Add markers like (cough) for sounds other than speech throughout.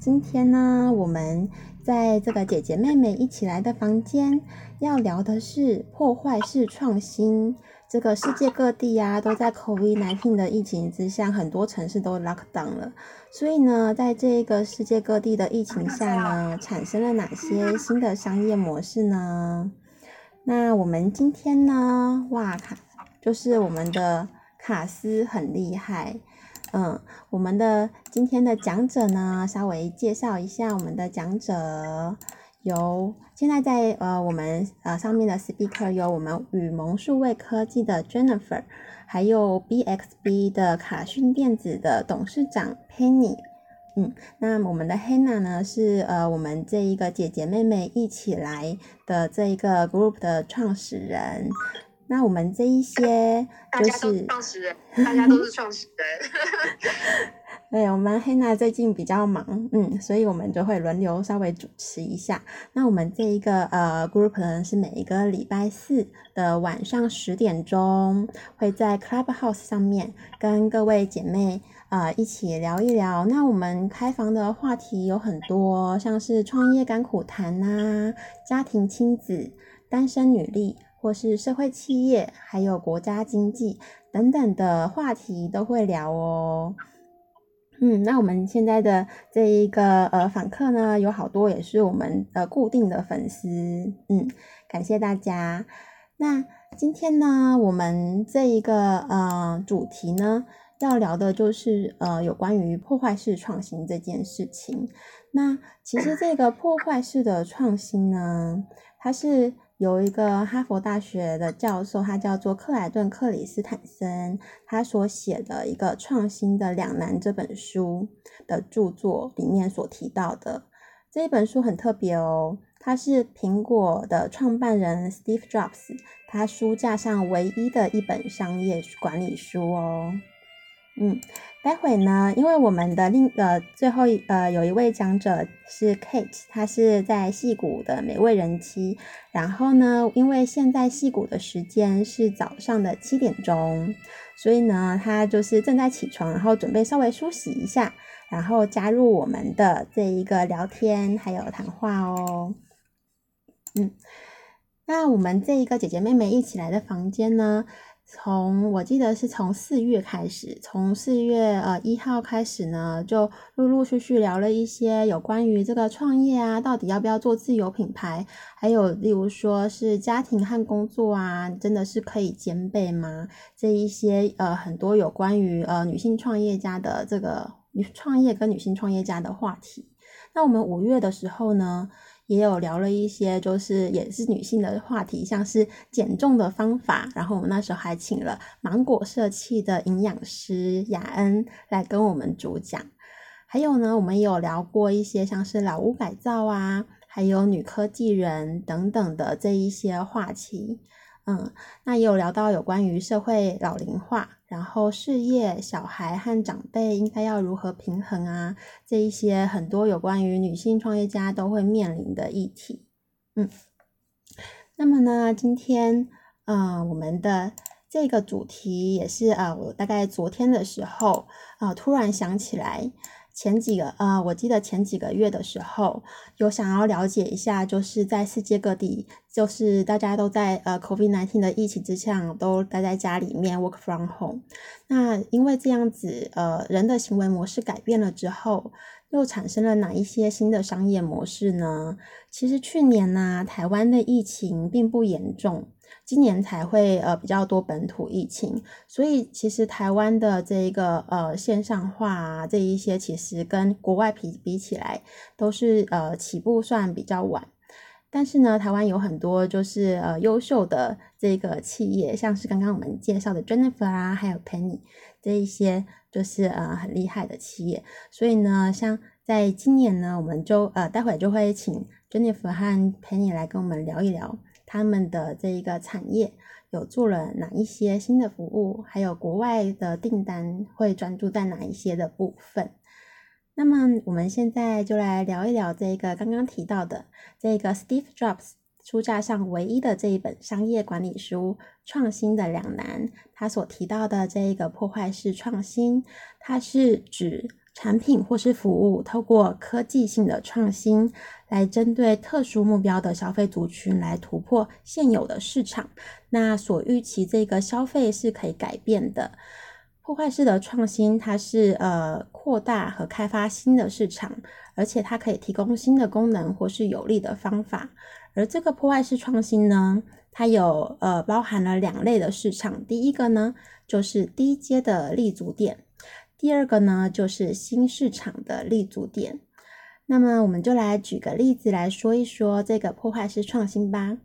今天呢，我们在这个姐姐妹妹一起来的房间，要聊的是破坏式创新。这个世界各地呀，都在 COVID-19 的疫情之下，很多城市都 lock down 了。所以呢，在这个世界各地的疫情下呢，产生了哪些新的商业模式呢？那我们今天呢，哇卡，就是我们的卡斯很厉害。嗯，我们的今天的讲者呢，稍微介绍一下我们的讲者，有现在在呃我们呃上面的 speaker 有我们雨萌数位科技的 Jennifer，还有 BXB 的卡讯电子的董事长 Penny。嗯，那我们的 Hannah 呢是呃我们这一个姐姐妹妹一起来的这一个 group 的创始人。那我们这一些就是创始人，大家都是创始人。(laughs) 对，我们黑娜最近比较忙，嗯，所以我们就会轮流稍微主持一下。那我们这一个呃 group 呢，是每一个礼拜四的晚上十点钟，会在 Clubhouse 上面跟各位姐妹呃一起聊一聊。那我们开房的话题有很多，像是创业甘苦谈呐，家庭亲子，单身女力。或是社会企业，还有国家经济等等的话题都会聊哦。嗯，那我们现在的这一个呃访客呢，有好多也是我们呃固定的粉丝。嗯，感谢大家。那今天呢，我们这一个呃主题呢，要聊的就是呃有关于破坏式创新这件事情。那其实这个破坏式的创新呢，它是。有一个哈佛大学的教授，他叫做克莱顿·克里斯坦森，他所写的一个《创新的两难》这本书的著作里面所提到的这一本书很特别哦，它是苹果的创办人 Steve Jobs 他书架上唯一的一本商业管理书哦。嗯，待会呢，因为我们的另呃最后一呃有一位讲者是 Kate，她是在戏谷的美味人妻。然后呢，因为现在戏谷的时间是早上的七点钟，所以呢，她就是正在起床，然后准备稍微梳洗一下，然后加入我们的这一个聊天还有谈话哦。嗯，那我们这一个姐姐妹妹一起来的房间呢？从我记得是从四月开始，从四月呃一号开始呢，就陆陆续续聊了一些有关于这个创业啊，到底要不要做自有品牌，还有例如说是家庭和工作啊，真的是可以兼备吗？这一些呃很多有关于呃女性创业家的这个女创业跟女性创业家的话题。那我们五月的时候呢？也有聊了一些，就是也是女性的话题，像是减重的方法。然后我们那时候还请了芒果社气的营养师雅恩来跟我们主讲。还有呢，我们有聊过一些像是老屋改造啊，还有女科技人等等的这一些话题。嗯，那也有聊到有关于社会老龄化，然后事业、小孩和长辈应该要如何平衡啊，这一些很多有关于女性创业家都会面临的议题。嗯，那么呢，今天嗯，我们的这个主题也是啊，我大概昨天的时候啊，突然想起来。前几个呃，我记得前几个月的时候，有想要了解一下，就是在世界各地，就是大家都在呃 COVID-19 的疫情之下，都待在家里面 work from home。那因为这样子，呃，人的行为模式改变了之后，又产生了哪一些新的商业模式呢？其实去年呢，台湾的疫情并不严重。今年才会呃比较多本土疫情，所以其实台湾的这一个呃线上化啊这一些，其实跟国外比比起来，都是呃起步算比较晚。但是呢，台湾有很多就是呃优秀的这个企业，像是刚刚我们介绍的 Jennifer 啊，还有 Penny 这一些，就是呃很厉害的企业。所以呢，像在今年呢，我们就呃待会就会请 Jennifer 和 Penny 来跟我们聊一聊。他们的这一个产业有做了哪一些新的服务，还有国外的订单会专注在哪一些的部分？那么我们现在就来聊一聊这个刚刚提到的这个 Steve Jobs 书架上唯一的这一本商业管理书《创新的两难》，他所提到的这一个破坏式创新，它是指。产品或是服务，透过科技性的创新，来针对特殊目标的消费族群来突破现有的市场。那所预期这个消费是可以改变的。破坏式的创新，它是呃扩大和开发新的市场，而且它可以提供新的功能或是有利的方法。而这个破坏式创新呢，它有呃包含了两类的市场，第一个呢就是低阶的立足点，第二个呢就是新市场的立足点。那么我们就来举个例子来说一说这个破坏式创新吧。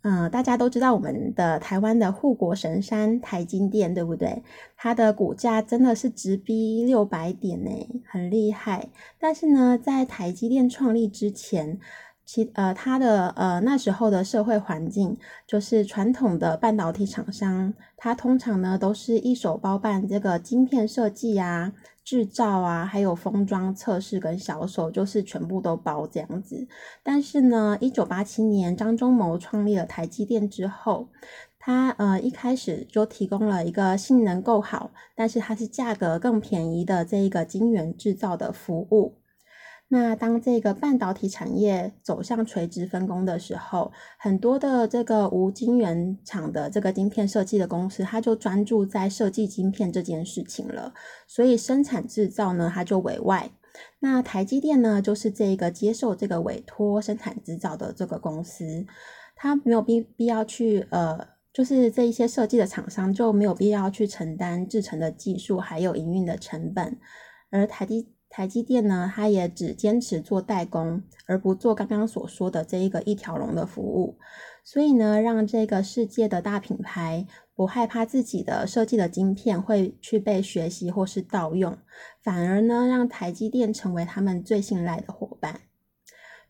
嗯，大家都知道我们的台湾的护国神山台积电，对不对？它的股价真的是直逼六百点呢，很厉害。但是呢，在台积电创立之前，其呃它的呃那时候的社会环境，就是传统的半导体厂商，它通常呢都是一手包办这个晶片设计啊。制造啊，还有封装、测试跟销售，就是全部都包这样子。但是呢，一九八七年张忠谋创立了台积电之后，他呃一开始就提供了一个性能够好，但是它是价格更便宜的这一个晶圆制造的服务。那当这个半导体产业走向垂直分工的时候，很多的这个无晶圆厂的这个晶片设计的公司，它就专注在设计晶片这件事情了。所以生产制造呢，它就委外。那台积电呢，就是这个接受这个委托生产制造的这个公司，它没有必必要去呃，就是这一些设计的厂商就没有必要去承担制成的技术还有营运的成本，而台积。台积电呢，它也只坚持做代工，而不做刚刚所说的这一个一条龙的服务。所以呢，让这个世界的大品牌不害怕自己的设计的晶片会去被学习或是盗用，反而呢，让台积电成为他们最信赖的伙伴。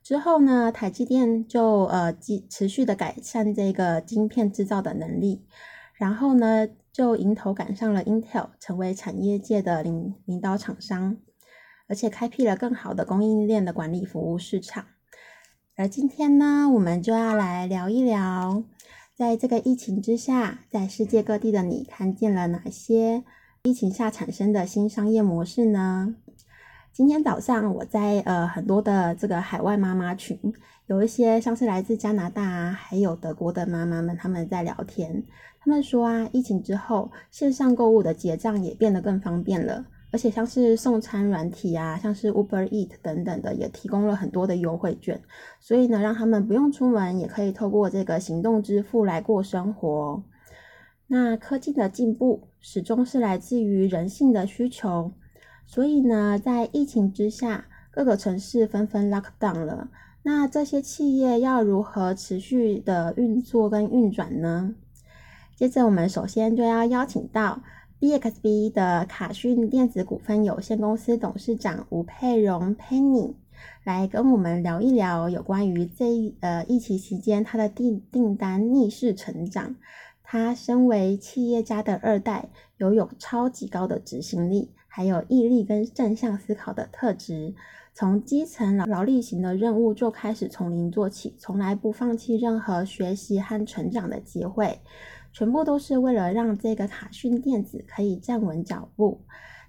之后呢，台积电就呃继持续的改善这个晶片制造的能力，然后呢，就迎头赶上了 Intel，成为产业界的领领导厂商。而且开辟了更好的供应链的管理服务市场。而今天呢，我们就要来聊一聊，在这个疫情之下，在世界各地的你看见了哪些疫情下产生的新商业模式呢？今天早上我在呃很多的这个海外妈妈群，有一些像是来自加拿大啊，还有德国的妈妈们，他们在聊天，他们说啊，疫情之后线上购物的结账也变得更方便了。而且像是送餐软体啊，像是 Uber Eat 等等的，也提供了很多的优惠券，所以呢，让他们不用出门，也可以透过这个行动支付来过生活。那科技的进步始终是来自于人性的需求，所以呢，在疫情之下，各个城市纷纷 lock down 了。那这些企业要如何持续的运作跟运转呢？接着，我们首先就要邀请到。BXB 的卡讯电子股份有限公司董事长吴佩荣 Penny 来跟我们聊一聊有关于这呃疫情期间他的订订单逆势成长。他身为企业家的二代，拥有超级高的执行力，还有毅力跟正向思考的特质。从基层劳劳力型的任务就开始从零做起，从来不放弃任何学习和成长的机会。全部都是为了让这个卡讯电子可以站稳脚步。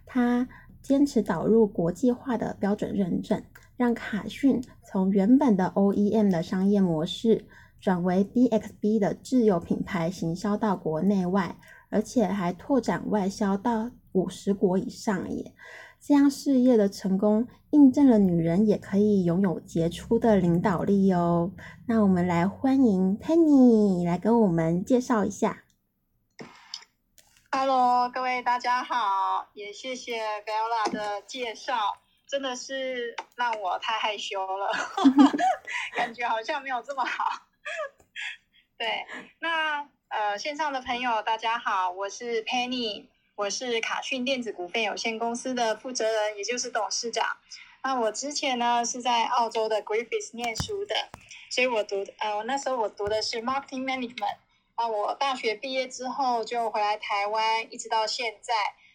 他坚持导入国际化的标准认证，让卡讯从原本的 OEM 的商业模式转为 BXB 的自有品牌行销到国内外，而且还拓展外销到五十国以上耶。这样事业的成功，印证了女人也可以拥有杰出的领导力哦。那我们来欢迎 Penny 来跟我们介绍一下。Hello，各位大家好，也谢谢 Bella 的介绍，真的是让我太害羞了，(laughs) 感觉好像没有这么好。(laughs) 对，那呃线上的朋友大家好，我是 Penny。我是卡讯电子股份有限公司的负责人，也就是董事长。那我之前呢是在澳洲的 Griffiths 念书的，所以我读呃，我那时候我读的是 Marketing Management。那我大学毕业之后就回来台湾，一直到现在，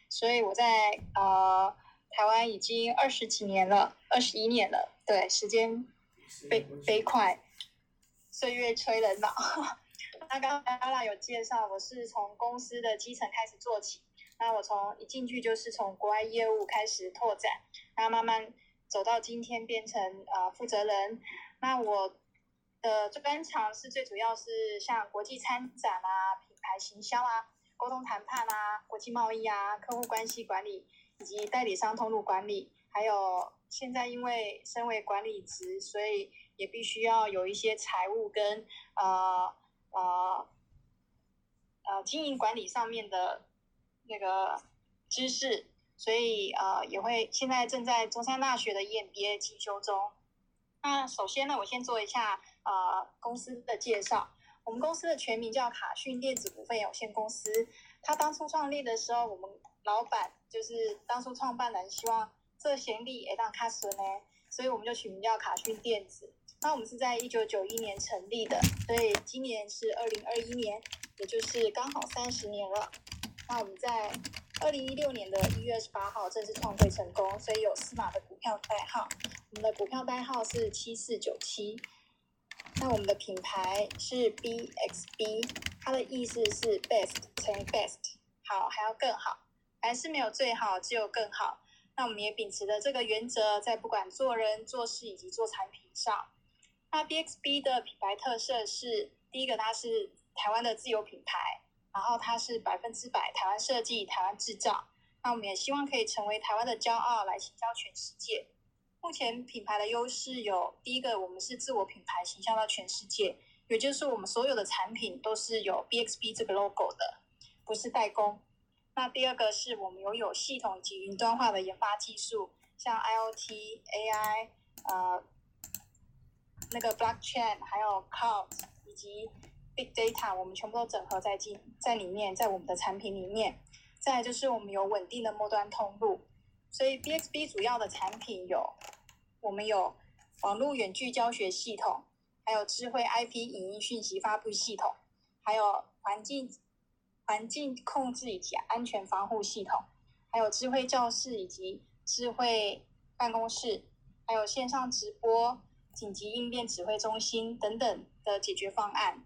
所以我在呃台湾已经二十几年了，二十一年了。对，时间飞飞快，岁月催人老。(laughs) 那刚刚阿拉有介绍，我是从公司的基层开始做起。那我从一进去就是从国外业务开始拓展，然后慢慢走到今天变成呃负责人。那我的专长是最主要是像国际参展啊、品牌行销啊、沟通谈判啊、国际贸易啊、客户关系管理以及代理商通路管理，还有现在因为身为管理职，所以也必须要有一些财务跟呃呃呃经营管理上面的那个知识，所以呃也会现在正在中山大学的 EMBA 进修中。那首先呢，我先做一下呃公司的介绍。我们公司的全名叫卡讯电子股份有限公司。它当初创立的时候，我们老板就是当初创办人，希望这贤力也当卡孙呢，所以我们就取名叫卡讯电子。那我们是在一九九一年成立的，所以今年是二零二一年，也就是刚好三十年了。那我们在二零一六年的一月二十八号正式创会成功，所以有四码的股票代号。我们的股票代号是七四九七。那我们的品牌是 BXB，它的意思是 best 乘以 best，好还要更好，还是没有最好，只有更好。那我们也秉持的这个原则，在不管做人、做事以及做产品上。那 BXB 的品牌特色是，第一个它是台湾的自有品牌，然后它是百分之百台湾设计、台湾制造。那我们也希望可以成为台湾的骄傲，来行销全世界。目前品牌的优势有，第一个我们是自我品牌形象到全世界，也就是我们所有的产品都是有 BXB 这个 logo 的，不是代工。那第二个是我们拥有系统及云端化的研发技术，像 IOT、AI、呃那个 Blockchain，还有 Cloud 以及 Big Data，我们全部都整合在进在里面，在我们的产品里面。再就是我们有稳定的末端通路。所以 BXB 主要的产品有，我们有网络远距教学系统，还有智慧 IP 影音讯息发布系统，还有环境环境控制以及安全防护系统，还有智慧教室以及智慧办公室，还有线上直播、紧急应变指挥中心等等的解决方案。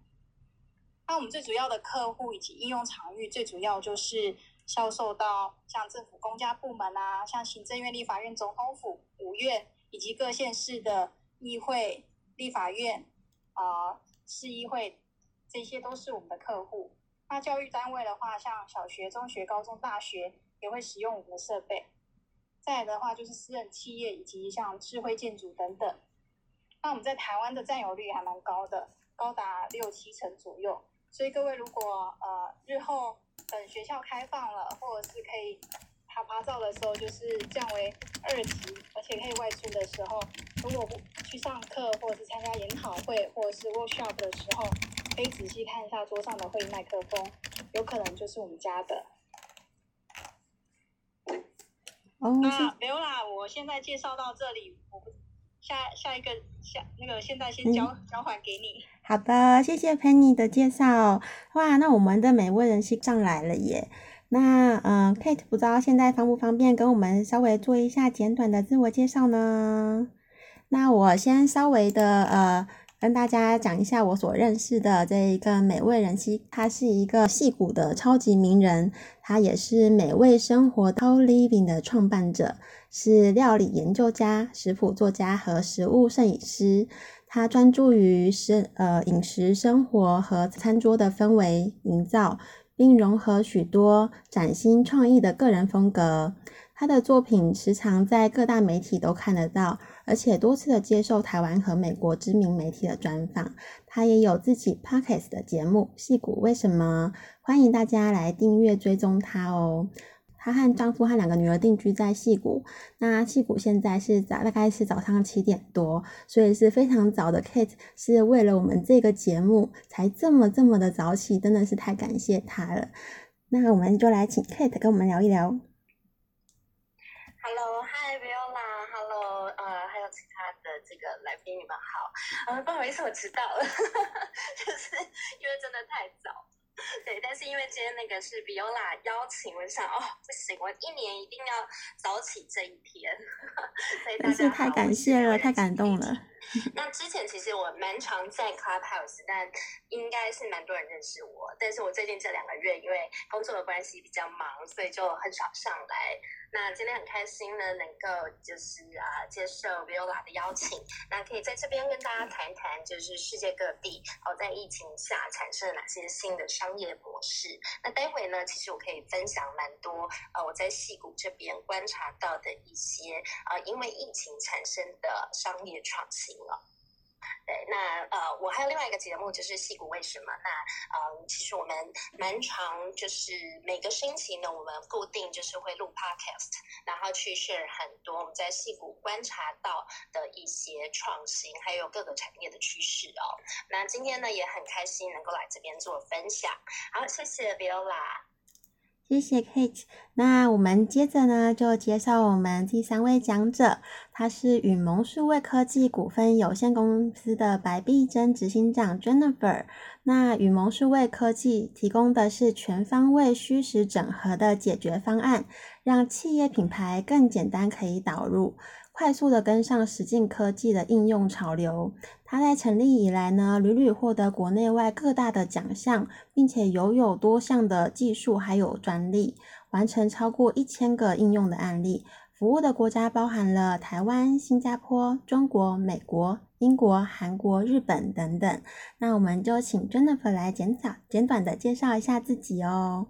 那我们最主要的客户以及应用场域，最主要就是。销售到像政府公家部门啊，像行政院、立法院、总统府、五院以及各县市的议会、立法院啊、市议会，这些都是我们的客户。那教育单位的话，像小学、中学、高中、大学也会使用我们的设备。再来的话，就是私人企业以及像智慧建筑等等。那我们在台湾的占有率还蛮高的，高达六七成左右。所以各位如果呃日后，等学校开放了，或者是可以爬爬照的时候，就是降为二级，而且可以外出的时候，如果不去上课，或者是参加研讨会，或者是 workshop 的时候，可以仔细看一下桌上的会议麦克风，有可能就是我们家的。哦，那没有啦，我现在介绍到这里，我下下一个下那个现在先交交还给你。好的，谢谢 Penny 的介绍。哇，那我们的美味人气上来了耶。那嗯，Kate 不知道现在方不方便跟我们稍微做一下简短的自我介绍呢？那我先稍微的呃跟大家讲一下我所认识的这一个美味人妻，他是一个戏骨的超级名人，他也是美味生活 t o Living 的创办者，是料理研究家、食谱作家和食物摄影师。他专注于生呃饮食生活和餐桌的氛围营造，并融合许多崭新创意的个人风格。他的作品时常在各大媒体都看得到，而且多次的接受台湾和美国知名媒体的专访。他也有自己 podcast 的节目《戏骨为什么》，欢迎大家来订阅追踪他哦。她和丈夫和两个女儿定居在戏谷，那戏谷现在是早，大概是早上七点多，所以是非常早的。Kate 是为了我们这个节目才这么这么的早起，真的是太感谢她了。那我们就来请 Kate 跟我们聊一聊。Hello，Hi，Viola，Hello，呃，还有其他的这个来宾，你们好。呃，不好意思，我迟到了，(laughs) 就是因为真的太早。(laughs) 对，但是因为今天那个是 Biola 邀请，我想哦，不行，我一年一定要早起这一天。(laughs) 所以大家太感谢了，太感动了。那之前其实我蛮常在 Clubhouse，但应该是蛮多人认识我。但是我最近这两个月因为工作的关系比较忙，所以就很少上来。那今天很开心呢，能够就是啊接受 Viola 的邀请，那可以在这边跟大家谈谈，就是世界各地哦在疫情下产生了哪些新的商业模式。那待会呢，其实我可以分享蛮多呃我在戏谷这边观察到的一些啊因为疫情产生的商业创新了。对，那呃，我还有另外一个节目，就是《戏骨为什么》。那呃，其实我们蛮长，就是每个星期呢，我们固定就是会录 podcast，然后去 share 很多我们在戏骨观察到的一些创新，还有各个产业的趋势哦。那今天呢，也很开心能够来这边做分享。好，谢谢 Viola。谢谢 Kate。那我们接着呢，就介绍我们第三位讲者，他是允蒙数位科技股份有限公司的白碧珍执行长 Jennifer。那允蒙数位科技提供的是全方位虚实整合的解决方案，让企业品牌更简单可以导入。快速的跟上实境科技的应用潮流，它在成立以来呢，屡屡获得国内外各大的奖项，并且拥有多项的技术还有专利，完成超过一千个应用的案例，服务的国家包含了台湾、新加坡、中国、美国、英国、韩国、日本等等。那我们就请 Jennifer 来简短简短的介绍一下自己哦。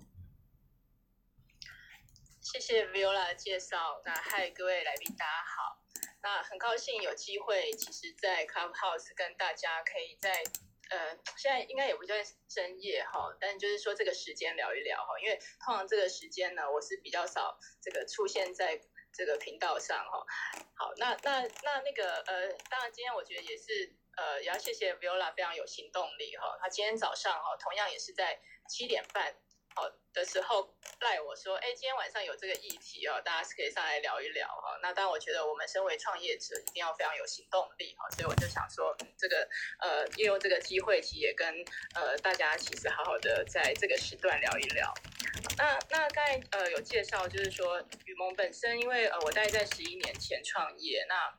谢谢 Viola 的介绍。那嗨，各位来宾，大家好。那很高兴有机会，其实，在 Clubhouse 跟大家可以在呃，现在应该也不算深夜哈，但就是说这个时间聊一聊哈。因为通常这个时间呢，我是比较少这个出现在这个频道上哈。好，那那那那个呃，当然今天我觉得也是呃，也要谢谢 Viola 非常有行动力哈。他今天早上哈，同样也是在七点半。好的时候赖我说，哎，今天晚上有这个议题哦，大家是可以上来聊一聊哈。那当然，我觉得我们身为创业者，一定要非常有行动力哈。所以我就想说，这个呃，利用这个机会，其实也跟呃大家其实好好的在这个时段聊一聊。那那刚才呃有介绍，就是说雨萌本身，因为呃我大概在十一年前创业，那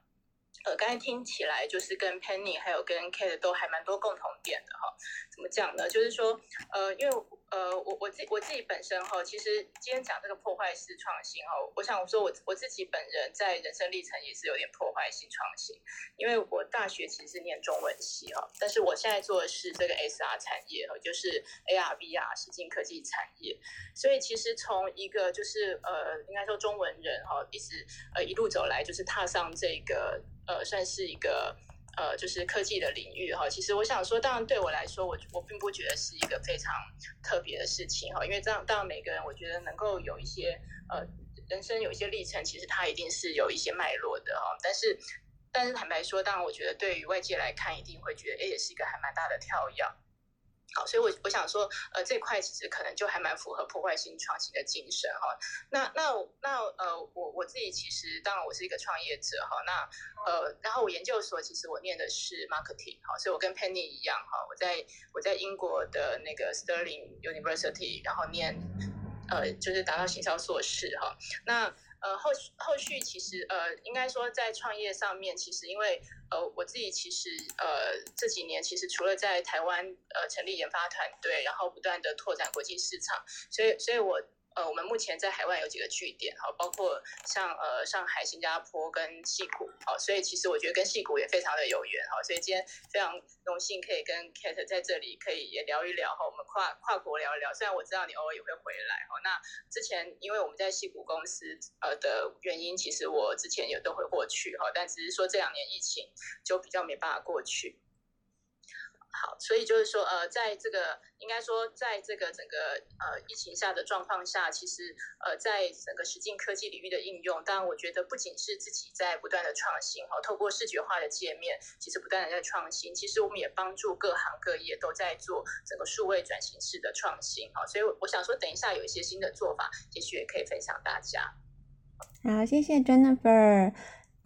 刚才听起来就是跟 Penny 还有跟 Kate 都还蛮多共同点的哈。怎么讲呢？就是说呃因为。呃，我我自我自己本身哈，其实今天讲这个破坏式创新哈，我想我说我我自己本人在人生历程也是有点破坏性创新，因为我大学其实是念中文系哈，但是我现在做的是这个 SR 产业哈，就是 AR VR 实境科技产业，所以其实从一个就是呃，应该说中文人哈，一直呃一路走来，就是踏上这个呃，算是一个。呃，就是科技的领域哈，其实我想说，当然对我来说，我我并不觉得是一个非常特别的事情哈，因为这样，当然每个人我觉得能够有一些呃人生有一些历程，其实它一定是有一些脉络的哈。但是，但是坦白说，当然我觉得对于外界来看，一定会觉得，哎，也是一个还蛮大的跳跃。好，所以，我我想说，呃，这块其实可能就还蛮符合破坏性创新的精神哈。那那那呃，我我自己其实当然我是一个创业者哈。那呃，然后我研究所其实我念的是 marketing 哈，所以我跟 Penny 一样哈，我在我在英国的那个 Sterling University，然后念呃就是达到行销硕士哈。那呃，后续后续其实呃，应该说在创业上面，其实因为呃，我自己其实呃这几年其实除了在台湾呃成立研发团队，然后不断的拓展国际市场，所以所以我。呃，我们目前在海外有几个据点，哈，包括像呃上海、新加坡跟戏谷，好，所以其实我觉得跟戏谷也非常的有缘，哈，所以今天非常荣幸可以跟 Kate 在这里可以也聊一聊，哈，我们跨跨国聊一聊。虽然我知道你偶尔也会回来，哈，那之前因为我们在戏谷公司呃的原因，其实我之前也都会过去，哈，但只是说这两年疫情就比较没办法过去。好，所以就是说，呃，在这个应该说，在这个整个呃疫情下的状况下，其实呃，在整个实境科技领域的应用，当然我觉得不仅是自己在不断的创新哈，透过视觉化的界面，其实不断的在创新，其实我们也帮助各行各业都在做整个数位转型式的创新哈，所以我想说，等一下有一些新的做法，也许也可以分享大家。好，谢谢 Jennifer。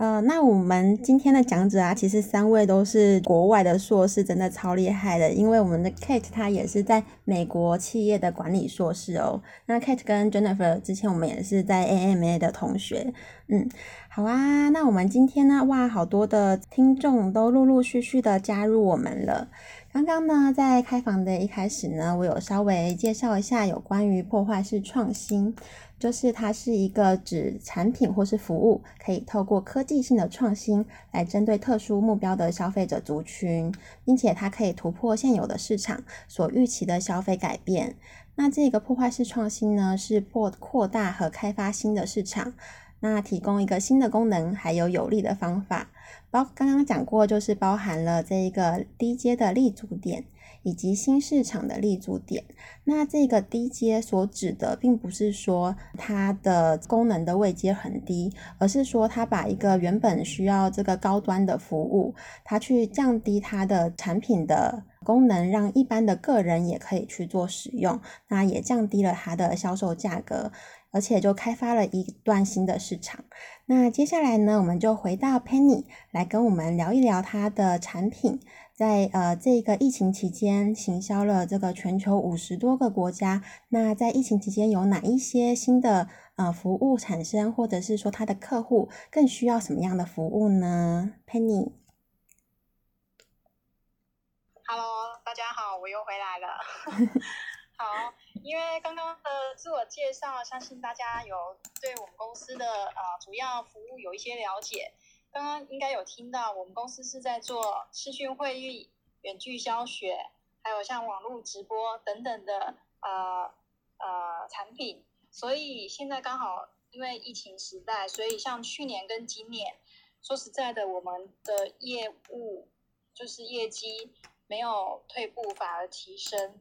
呃，那我们今天的讲者啊，其实三位都是国外的硕士，真的超厉害的。因为我们的 Kate 她也是在美国企业的管理硕士哦。那 Kate 跟 Jennifer 之前我们也是在 AMA 的同学。嗯，好啊，那我们今天呢，哇，好多的听众都陆陆续续的加入我们了。刚刚呢，在开房的一开始呢，我有稍微介绍一下有关于破坏式创新。就是它是一个指产品或是服务，可以透过科技性的创新来针对特殊目标的消费者族群，并且它可以突破现有的市场所预期的消费改变。那这个破坏式创新呢，是扩扩大和开发新的市场，那提供一个新的功能，还有有利的方法。包刚刚讲过，就是包含了这一个低阶的立足点。以及新市场的立足点，那这个低阶所指的，并不是说它的功能的位阶很低，而是说它把一个原本需要这个高端的服务，它去降低它的产品的功能，让一般的个人也可以去做使用，那也降低了它的销售价格，而且就开发了一段新的市场。那接下来呢，我们就回到 Penny 来跟我们聊一聊它的产品。在呃这个疫情期间，行销了这个全球五十多个国家。那在疫情期间有哪一些新的呃服务产生，或者是说他的客户更需要什么样的服务呢？Penny，Hello，大家好，我又回来了。(laughs) 好，因为刚刚的自我介绍，相信大家有对我们公司的呃主要服务有一些了解。刚刚应该有听到，我们公司是在做视讯会议、远距教学，还有像网络直播等等的呃呃产品。所以现在刚好因为疫情时代，所以像去年跟今年，说实在的，我们的业务就是业绩没有退步，反而提升。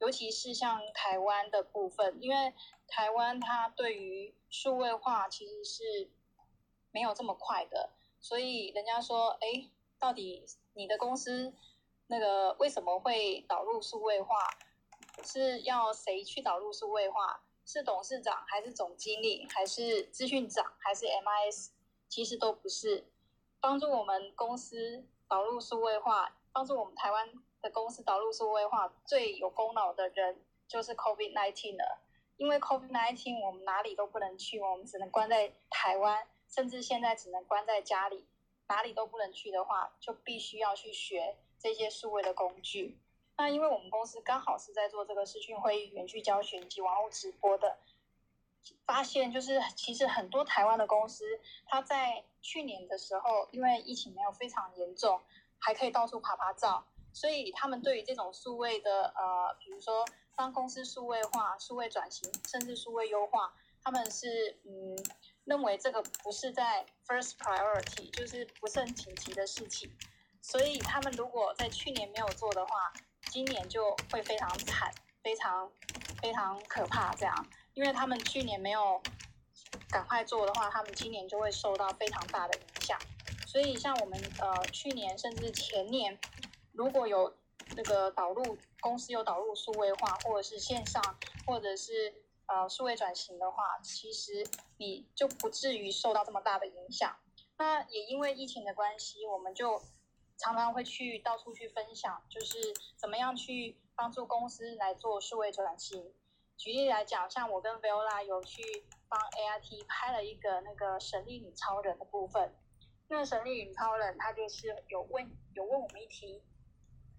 尤其是像台湾的部分，因为台湾它对于数位化其实是没有这么快的。所以人家说，哎，到底你的公司那个为什么会导入数位化？是要谁去导入数位化？是董事长还是总经理，还是资讯长，还是 MIS？其实都不是。帮助我们公司导入数位化，帮助我们台湾的公司导入数位化最有功劳的人就是 COVID-19 了。因为 COVID-19 我们哪里都不能去，我们只能关在台湾。甚至现在只能关在家里，哪里都不能去的话，就必须要去学这些数位的工具。那因为我们公司刚好是在做这个视讯会议、远距教学以及网络直播的，发现就是其实很多台湾的公司，它在去年的时候，因为疫情没有非常严重，还可以到处爬爬照，所以他们对于这种数位的呃，比如说帮公司数位化、数位转型，甚至数位优化，他们是嗯。认为这个不是在 first priority，就是不是很紧急的事情，所以他们如果在去年没有做的话，今年就会非常惨，非常非常可怕这样，因为他们去年没有赶快做的话，他们今年就会受到非常大的影响。所以像我们呃去年甚至前年，如果有那个导入公司有导入数位化，或者是线上，或者是呃，数位转型的话，其实你就不至于受到这么大的影响。那也因为疫情的关系，我们就常常会去到处去分享，就是怎么样去帮助公司来做数位转型。举例来讲，像我跟 Viola 有去帮 AIT 拍了一个那个神力女超人的部分。那神力女超人，她就是有问有问我们一题，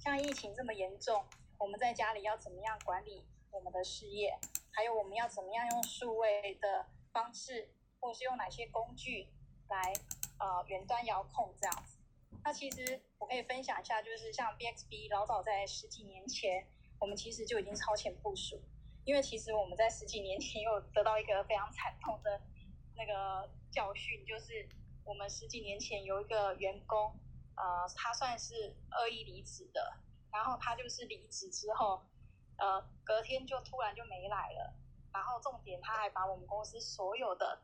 像疫情这么严重，我们在家里要怎么样管理我们的事业？还有我们要怎么样用数位的方式，或是用哪些工具来呃远端遥控这样子？那其实我可以分享一下，就是像 BXB 老早在十几年前，我们其实就已经超前部署，因为其实我们在十几年前又得到一个非常惨痛的那个教训，就是我们十几年前有一个员工，呃，他算是恶意离职的，然后他就是离职之后。呃，隔天就突然就没来了，然后重点他还把我们公司所有的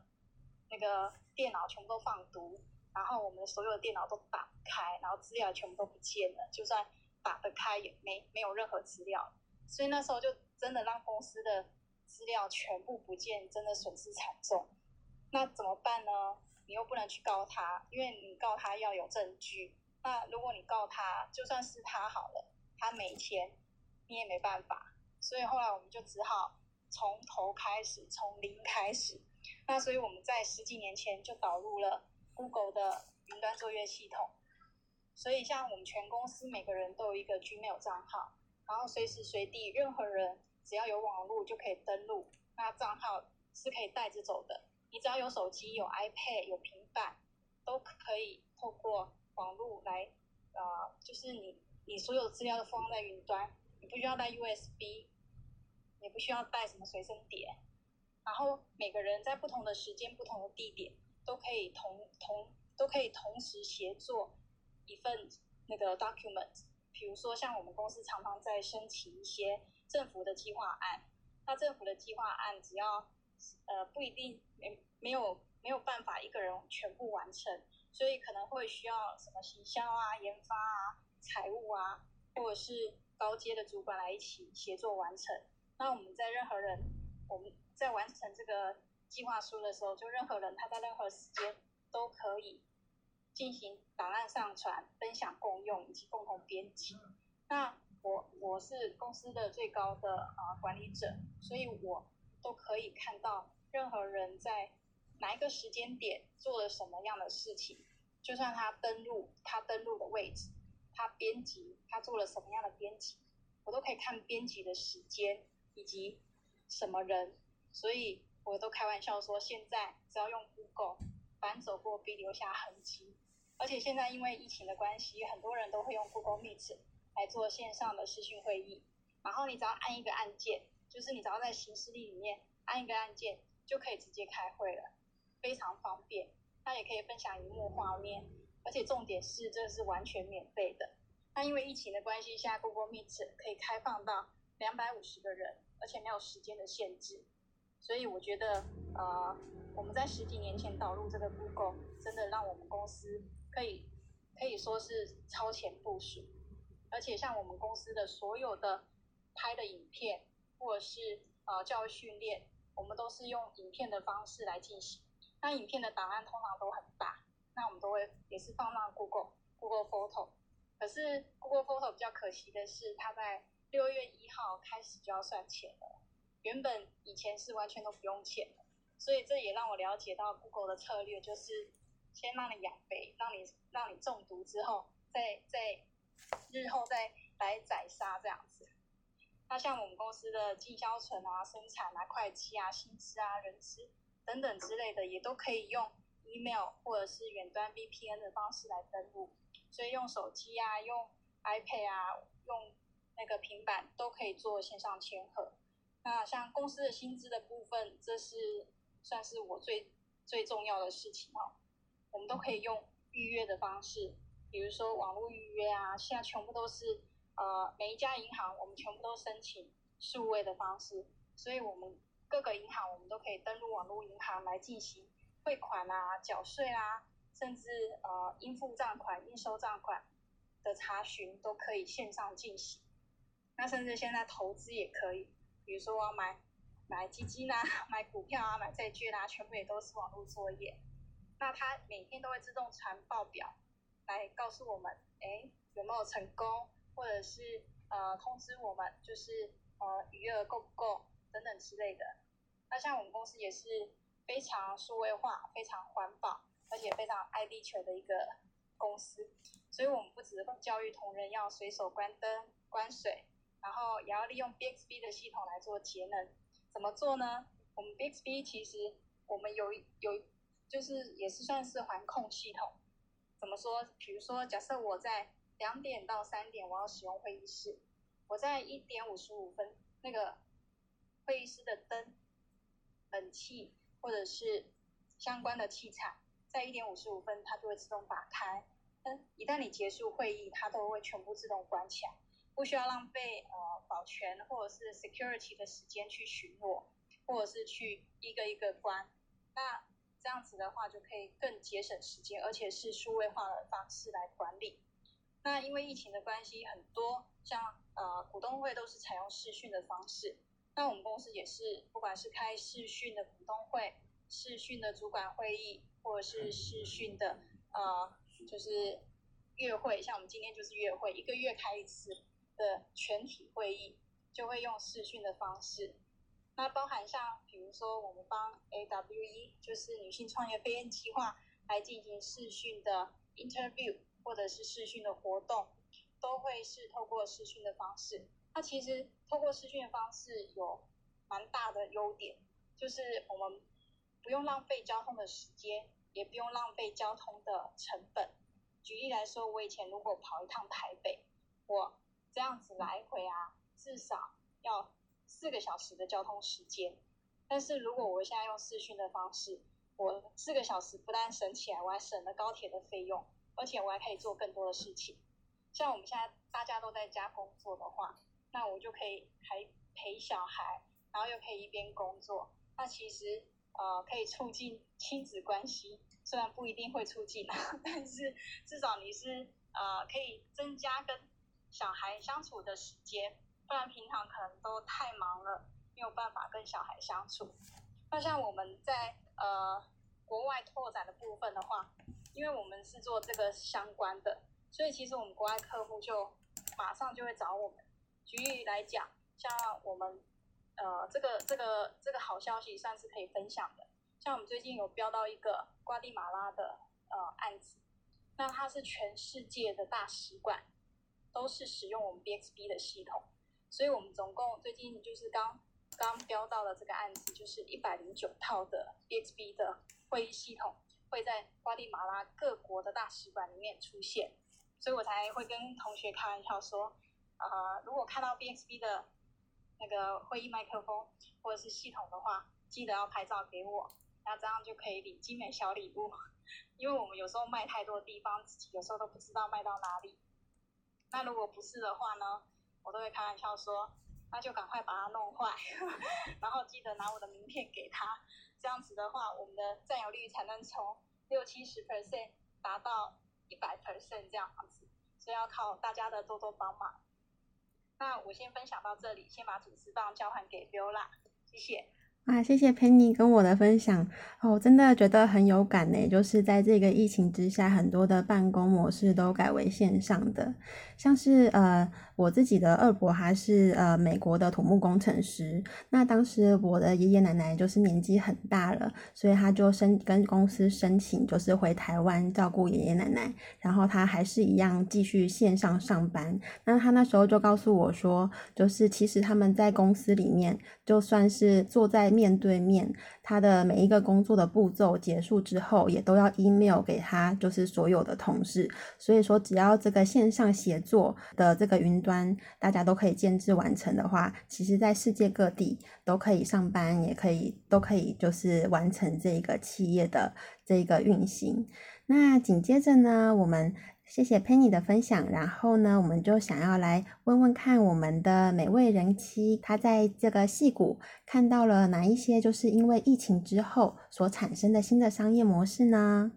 那个电脑全部都放毒，然后我们所有的电脑都打不开，然后资料全部都不见了，就算打得开也没没有任何资料，所以那时候就真的让公司的资料全部不见，真的损失惨重。那怎么办呢？你又不能去告他，因为你告他要有证据。那如果你告他，就算是他好了，他没钱。你也没办法，所以后来我们就只好从头开始，从零开始。那所以我们在十几年前就导入了 Google 的云端作业系统。所以像我们全公司每个人都有一个 Gmail 账号，然后随时随地任何人只要有网络就可以登录，那账号是可以带着走的。你只要有手机、有 iPad、有平板，都可以透过网络来，呃，就是你你所有资料都放在云端，你不需要带 USB，也不需要带什么随身碟，然后每个人在不同的时间、不同的地点都可以同同都可以同时协作。一份那个 document，比如说像我们公司常常在申请一些政府的计划案，那政府的计划案只要呃不一定没没有没有办法一个人全部完成，所以可能会需要什么行销啊、研发啊、财务啊，或者是高阶的主管来一起协作完成。那我们在任何人我们在完成这个计划书的时候，就任何人他在任何时间都可以。进行档案上传、分享、共用以及共同编辑。那我我是公司的最高的啊管理者，所以我都可以看到任何人在哪一个时间点做了什么样的事情。就算他登录他登录的位置，他编辑他做了什么样的编辑，我都可以看编辑的时间以及什么人。所以我都开玩笑说，现在只要用 Google，反走过必留下痕迹。而且现在因为疫情的关系，很多人都会用 Google Meet 来做线上的视讯会议。然后你只要按一个按键，就是你只要在行事历里面按一个按键，就可以直接开会了，非常方便。他也可以分享荧幕画面，而且重点是这是完全免费的。那因为疫情的关系，现在 Google Meet 可以开放到两百五十个人，而且没有时间的限制。所以我觉得，呃，我们在十几年前导入这个 Google，真的让我们公司。可以可以说是超前部署，而且像我们公司的所有的拍的影片或者是呃教育训练，我们都是用影片的方式来进行。那影片的档案通常都很大，那我们都会也是放到 Google Google Photo。可是 Google Photo 比较可惜的是，它在六月一号开始就要算钱了。原本以前是完全都不用钱的，所以这也让我了解到 Google 的策略就是。先让你养肥，让你让你中毒之后，再再日后再来宰杀这样子。那像我们公司的经销存啊、生产啊、会计啊、薪资啊、人资等等之类的，也都可以用 email 或者是远端 VPN 的方式来登录。所以用手机啊、用 iPad 啊、用那个平板都可以做线上签合。那像公司的薪资的部分，这是算是我最最重要的事情哦。我们都可以用预约的方式，比如说网络预约啊，现在全部都是呃每一家银行我们全部都申请数位的方式，所以我们各个银行我们都可以登录网络银行来进行汇款啊、缴税啊，甚至呃应付账款、应收账款的查询都可以线上进行。那甚至现在投资也可以，比如说我买买基金啊、买股票啊、买债券啊，全部也都是网络作业。那它每天都会自动传报表来告诉我们，哎，有没有成功，或者是呃通知我们，就是呃余额够不够等等之类的。那像我们公司也是非常数位化、非常环保，而且非常爱地球的一个公司，所以我们不只是教育同仁要随手关灯、关水，然后也要利用 Bixby 的系统来做节能。怎么做呢？我们 Bixby 其实我们有有。就是也是算是环控系统，怎么说？比如说，假设我在两点到三点我要使用会议室，我在一点五十五分那个会议室的灯、冷气或者是相关的器材，在一点五十五分它就会自动打开。嗯，一旦你结束会议，它都会全部自动关起来，不需要浪费呃保全或者是 security 的时间去巡逻，或者是去一个一个关。那这样子的话就可以更节省时间，而且是数位化的方式来管理。那因为疫情的关系，很多像呃股东会都是采用视讯的方式。那我们公司也是，不管是开视讯的股东会、视讯的主管会议，或者是视讯的呃就是月会，像我们今天就是月会，一个月开一次的全体会议，就会用视讯的方式。那包含像比如说我们帮 AWE 就是女性创业飞燕计划来进行视讯的 interview 或者是视讯的活动，都会是透过视讯的方式。那其实透过视讯的方式有蛮大的优点，就是我们不用浪费交通的时间，也不用浪费交通的成本。举例来说，我以前如果跑一趟台北，我这样子来回啊，至少要。四个小时的交通时间，但是如果我现在用视讯的方式，我四个小时不但省起来，我还省了高铁的费用，而且我还可以做更多的事情。像我们现在大家都在家工作的话，那我就可以还陪小孩，然后又可以一边工作。那其实呃可以促进亲子关系，虽然不一定会促进，(laughs) 但是至少你是呃可以增加跟小孩相处的时间。不然平常可能都太忙了，没有办法跟小孩相处。那像我们在呃国外拓展的部分的话，因为我们是做这个相关的，所以其实我们国外客户就马上就会找我们。举例来讲，像我们呃这个这个这个好消息算是可以分享的。像我们最近有标到一个瓜地马拉的呃案子，那它是全世界的大使馆都是使用我们 BXB 的系统。所以我们总共最近就是刚刚标到了这个案子，就是一百零九套的 BXB 的会议系统会在瓜地马拉各国的大使馆里面出现，所以我才会跟同学开玩笑说，呃，如果看到 BXB 的那个会议麦克风或者是系统的话，记得要拍照给我，那这样就可以领精美小礼物，(laughs) 因为我们有时候卖太多地方，自己有时候都不知道卖到哪里。那如果不是的话呢？我都会开玩笑说，那就赶快把它弄坏，(laughs) 然后记得拿我的名片给他，这样子的话，我们的占有率才能从六七十 percent 达到一百 percent 这样子，所以要靠大家的多多帮忙。那我先分享到这里，先把主持棒交还给 Biola，谢谢。啊，谢谢 Penny 跟我的分享哦，真的觉得很有感呢。就是在这个疫情之下，很多的办公模式都改为线上的，像是呃我自己的二伯还是呃美国的土木工程师。那当时我的爷爷奶奶就是年纪很大了，所以他就申跟公司申请，就是回台湾照顾爷爷奶奶，然后他还是一样继续线上上班。那他那时候就告诉我说，就是其实他们在公司里面，就算是坐在面对面，他的每一个工作的步骤结束之后，也都要 email 给他，就是所有的同事。所以说，只要这个线上协作的这个云端，大家都可以建制完成的话，其实在世界各地都可以上班，也可以都可以就是完成这个企业的这个运行。那紧接着呢，我们。谢谢 Penny 的分享，然后呢，我们就想要来问问看我们的每位人妻，她在这个戏谷看到了哪一些，就是因为疫情之后所产生的新的商业模式呢？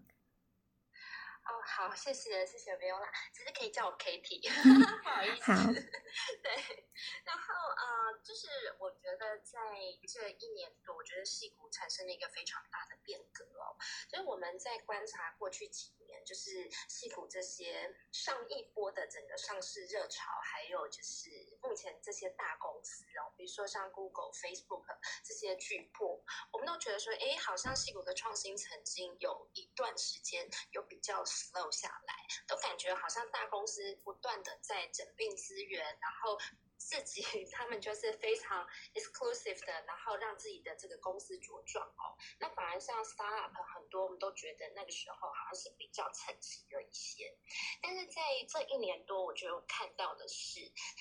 哦好，谢谢谢谢 Viola，其实可以叫我 Kitty，(laughs) 不好意思。好，(laughs) 对，然后呃，就是我觉得在这一年多，我觉得戏股产生了一个非常大的变革哦。所以我们在观察过去几年，就是戏股这些上一波的整个上市热潮，还有就是目前这些大公司哦，比如说像 Google、Facebook 这些巨破，我们都觉得说，哎，好像戏股的创新曾经有一段时间有比较 slow。下来，都感觉好像大公司不断的在整并资源，然后。自己他们就是非常 exclusive 的，然后让自己的这个公司茁壮哦。那反而像 startup 很多，我们都觉得那个时候好像是比较沉寂了一些。但是在这一年多，我觉得看到的是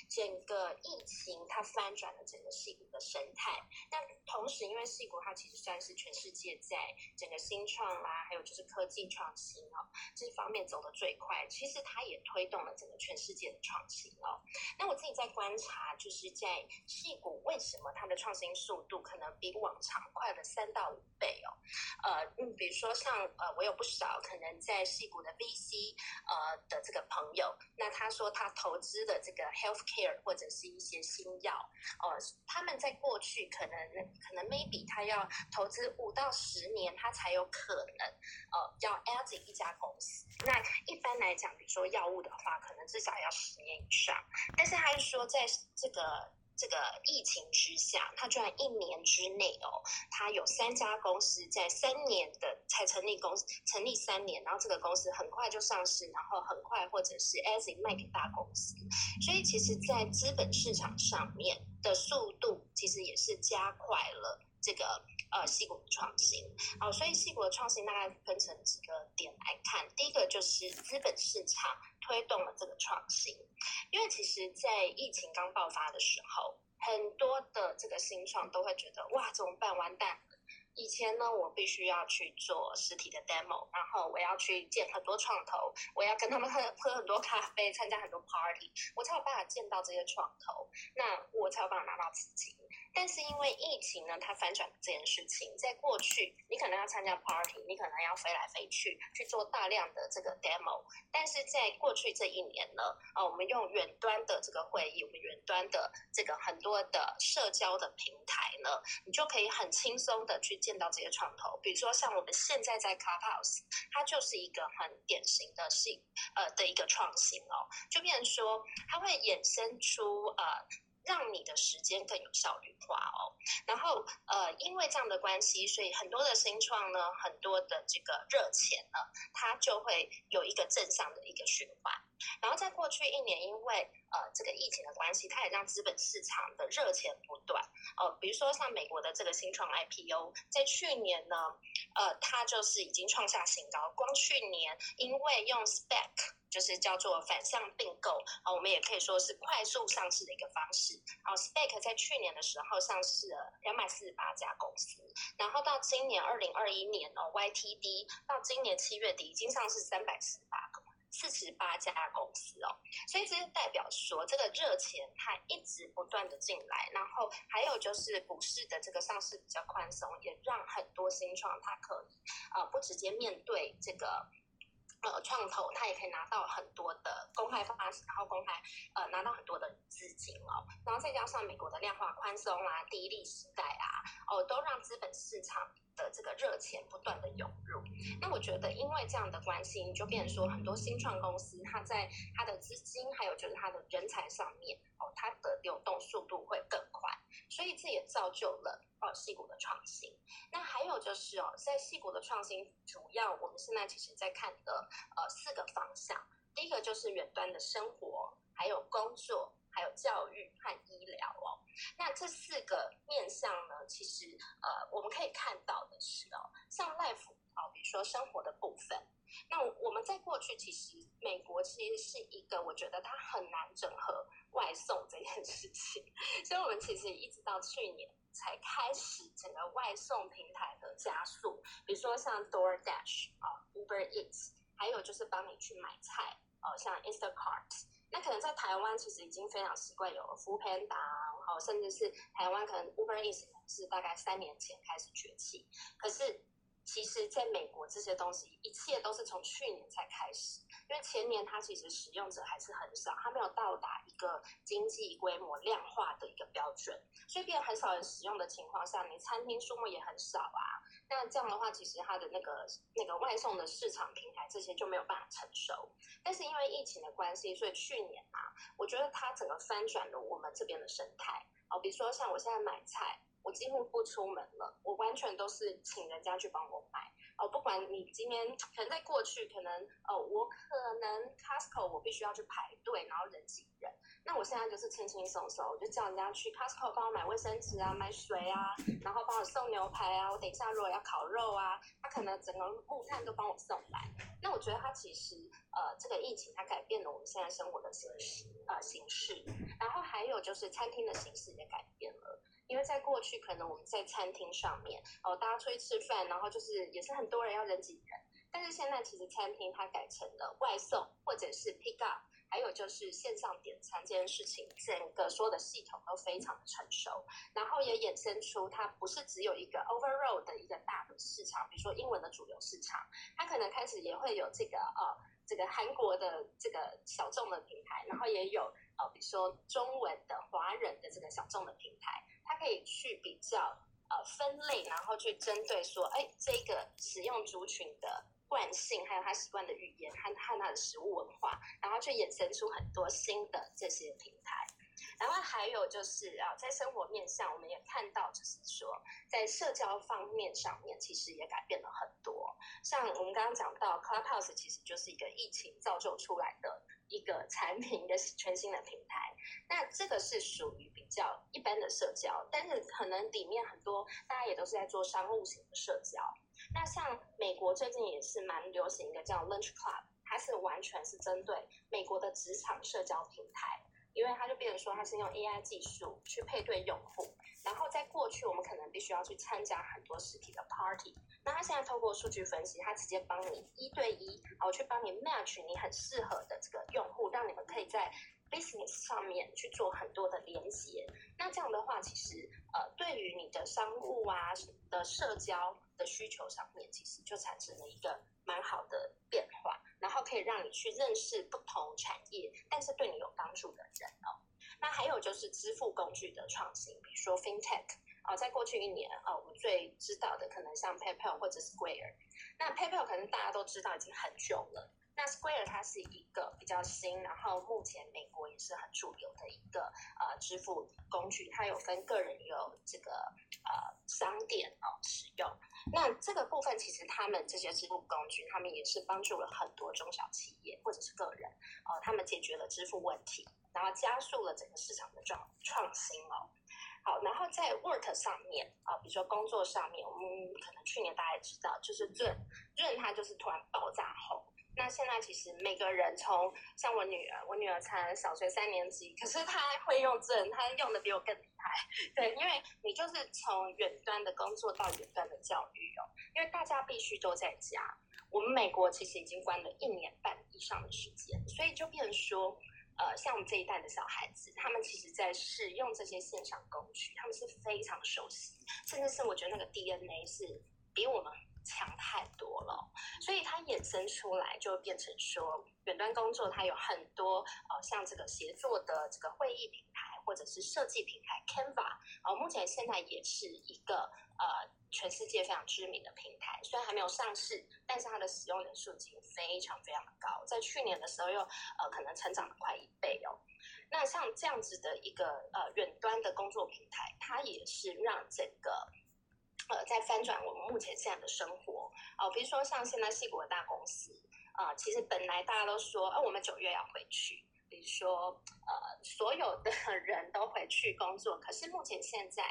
整个疫情它翻转了整个戏骨的生态。但同时，因为戏骨它其实算是全世界在整个新创啦，还有就是科技创新哦这方面走的最快，其实它也推动了整个全世界的创新哦。那我自己在观察。啊，就是在戏股为什么它的创新速度可能比往常快了三到五倍哦？呃，嗯，比如说像呃，我有不少可能在戏股的 VC 呃的这个朋友，那他说他投资的这个 healthcare 或者是一些新药，呃，他们在过去可能可能 maybe 他要投资五到十年，他才有可能呃要 exit 一家公司。那一般来讲，比如说药物的话，可能至少要十年以上。但是他是说在这个这个疫情之下，他居然一年之内哦，他有三家公司在三年的才成立公司，成立三年，然后这个公司很快就上市，然后很快或者是 as 卖给大公司，所以其实，在资本市场上面的速度，其实也是加快了这个呃细骨的创新。好，所以细骨的创新大概分成几个点来看，第一个就是资本市场推动了这个创新，因为其实，在疫情刚爆发的时候，很多的这个新创都会觉得哇，怎么办？完蛋！以前呢，我必须要去做实体的 demo，然后我要去见很多创投，我要跟他们喝 (laughs) 喝很多咖啡，参加很多 party，我才有办法见到这些创投，那我才有办法拿到资金。但是因为疫情呢，它反转这件事情，在过去你可能要参加 party，你可能要飞来飞去去做大量的这个 demo，但是在过去这一年呢，啊，我们用远端的这个会议，我们远端的这个很多的社交的平台呢，你就可以很轻松的去见到这些创投。比如说像我们现在在 Clubhouse，它就是一个很典型的性呃的一个创新哦，就变成说它会衍生出呃。让你的时间更有效率化哦，然后呃，因为这样的关系，所以很多的新创呢，很多的这个热钱呢，它就会有一个正向的一个循环。然后在过去一年，因为呃这个疫情的关系，它也让资本市场的热钱不断呃。比如说像美国的这个新创 IPO，在去年呢，呃，它就是已经创下新高。光去年因为用 Spec。就是叫做反向并购啊，我们也可以说是快速上市的一个方式。好，Spec 在去年的时候上市了两百四十八家公司，然后到今年二零二一年哦，YTD 到今年七月底已经上市三百四十八个四十八家公司哦，所以这代表说这个热钱它一直不断的进来，然后还有就是股市的这个上市比较宽松，也让很多新创它可以啊不直接面对这个。呃，创投他也可以拿到很多的公开发然后公开呃拿到很多的资金哦，然后再加上美国的量化宽松啊、低利时代啊，哦，都让资本市场的这个热钱不断的涌入。那我觉得，因为这样的关系，你就变成说，很多新创公司它在它的资金还有就是它的人才上面哦，它的流动速度会更快，所以这也造就了。哦，戏骨的创新，那还有就是哦，在戏骨的创新，主要我们现在其实在看的呃四个方向，第一个就是远端的生活，还有工作，还有教育和医疗哦。那这四个面向呢，其实呃我们可以看到的是哦，像 life 啊，比如说生活的部分，那我们在过去其实美国其实是一个我觉得它很难整合外送这件事情，所以我们其实一直到去年。才开始整个外送平台的加速，比如说像 DoorDash 啊，Uber Eats，还有就是帮你去买菜，哦，像 Instacart。那可能在台湾其实已经非常习惯有 Foodpanda，然后甚至是台湾可能 Uber Eats 是大概三年前开始崛起，可是。其实，在美国这些东西，一切都是从去年才开始，因为前年它其实使用者还是很少，它没有到达一个经济规模量化的一个标准，所以变很少人使用的情况下，你餐厅数目也很少啊。那这样的话，其实它的那个那个外送的市场平台这些就没有办法承受。但是因为疫情的关系，所以去年啊，我觉得它整个翻转了我们这边的生态哦，比如说像我现在买菜。我几乎不出门了，我完全都是请人家去帮我买哦。不管你今天可能在过去，可能呃，我可能 Costco 我必须要去排队，然后人挤人。那我现在就是轻轻松松，我就叫人家去 Costco 帮我买卫生纸啊，买水啊，然后帮我送牛排啊。我等一下如果要烤肉啊，他可能整个木炭都帮我送来。那我觉得他其实呃，这个疫情它改变了我们现在生活的形式呃形式，然后还有就是餐厅的形式也改变了。因为在过去，可能我们在餐厅上面哦，大家出去吃饭，然后就是也是很多人要人挤人。但是现在其实餐厅它改成了外送或者是 pick up，还有就是线上点餐这件事情，整个所有的系统都非常的成熟，然后也衍生出它不是只有一个 overall 的一个大的市场，比如说英文的主流市场，它可能开始也会有这个呃这个韩国的这个小众的平台，然后也有呃比如说中文的华人的这个小众的平台。可以去比较呃分类，然后去针对说，哎，这个使用族群的惯性，还有他习惯的语言和和他的食物文化，然后去衍生出很多新的这些平台。然后还有就是啊，在生活面上，我们也看到，就是说在社交方面上面，其实也改变了很多。像我们刚刚讲到，Clubhouse 其实就是一个疫情造就出来的一个产品，一个全新的平台。那这个是属于比较一般的社交，但是可能里面很多大家也都是在做商务型的社交。那像美国最近也是蛮流行一个叫 Lunch Club，它是完全是针对美国的职场社交平台。因为它就变成说，它是用 AI 技术去配对用户，然后在过去我们可能必须要去参加很多实体的 party，那它现在透过数据分析，它直接帮你一对一，我去帮你 match 你很适合的这个用户，让你们可以在 business 上面去做很多的连接。那这样的话，其实呃，对于你的商务啊的社交的需求上面，其实就产生了一个蛮好的变化。然后可以让你去认识不同产业，但是对你有帮助的人哦。那还有就是支付工具的创新，比如说 FinTech 啊，在过去一年啊，我们最知道的可能像 PayPal 或者 Square。那 PayPal 可能大家都知道已经很久了。那 Square 它是一个比较新，然后目前美国也是很主流的一个呃支付工具，它有分个人有这个呃商店哦使用。那这个部分其实他们这些支付工具，他们也是帮助了很多中小企业或者是个人哦，他们解决了支付问题，然后加速了整个市场的创创新哦。好，然后在 Work 上面啊，比如说工作上面，我们可能去年大家也知道，就是润润它就是突然爆炸后。那现在其实每个人从像我女儿，我女儿才小学三年级，可是她会用证，她用的比我更厉害。对，因为你就是从远端的工作到远端的教育哦，因为大家必须都在家。我们美国其实已经关了一年半以上的时间，所以就变说，呃，像我们这一代的小孩子，他们其实在使用这些线上工具，他们是非常熟悉，甚至是我觉得那个 DNA 是比我们。强太多了，所以它衍生出来就变成说，远端工作它有很多呃，像这个协作的这个会议平台或者是设计平台 Canva，哦，目前现在也是一个呃全世界非常知名的平台，虽然还没有上市，但是它的使用人数已经非常非常的高，在去年的时候又呃可能成长了快一倍哦。那像这样子的一个呃远端的工作平台，它也是让整个。呃，在翻转我们目前现在的生活哦，比如说像现在细谷的大公司啊，其实本来大家都说，呃，我们九月要回去，比如说呃，所有的人都回去工作，可是目前现在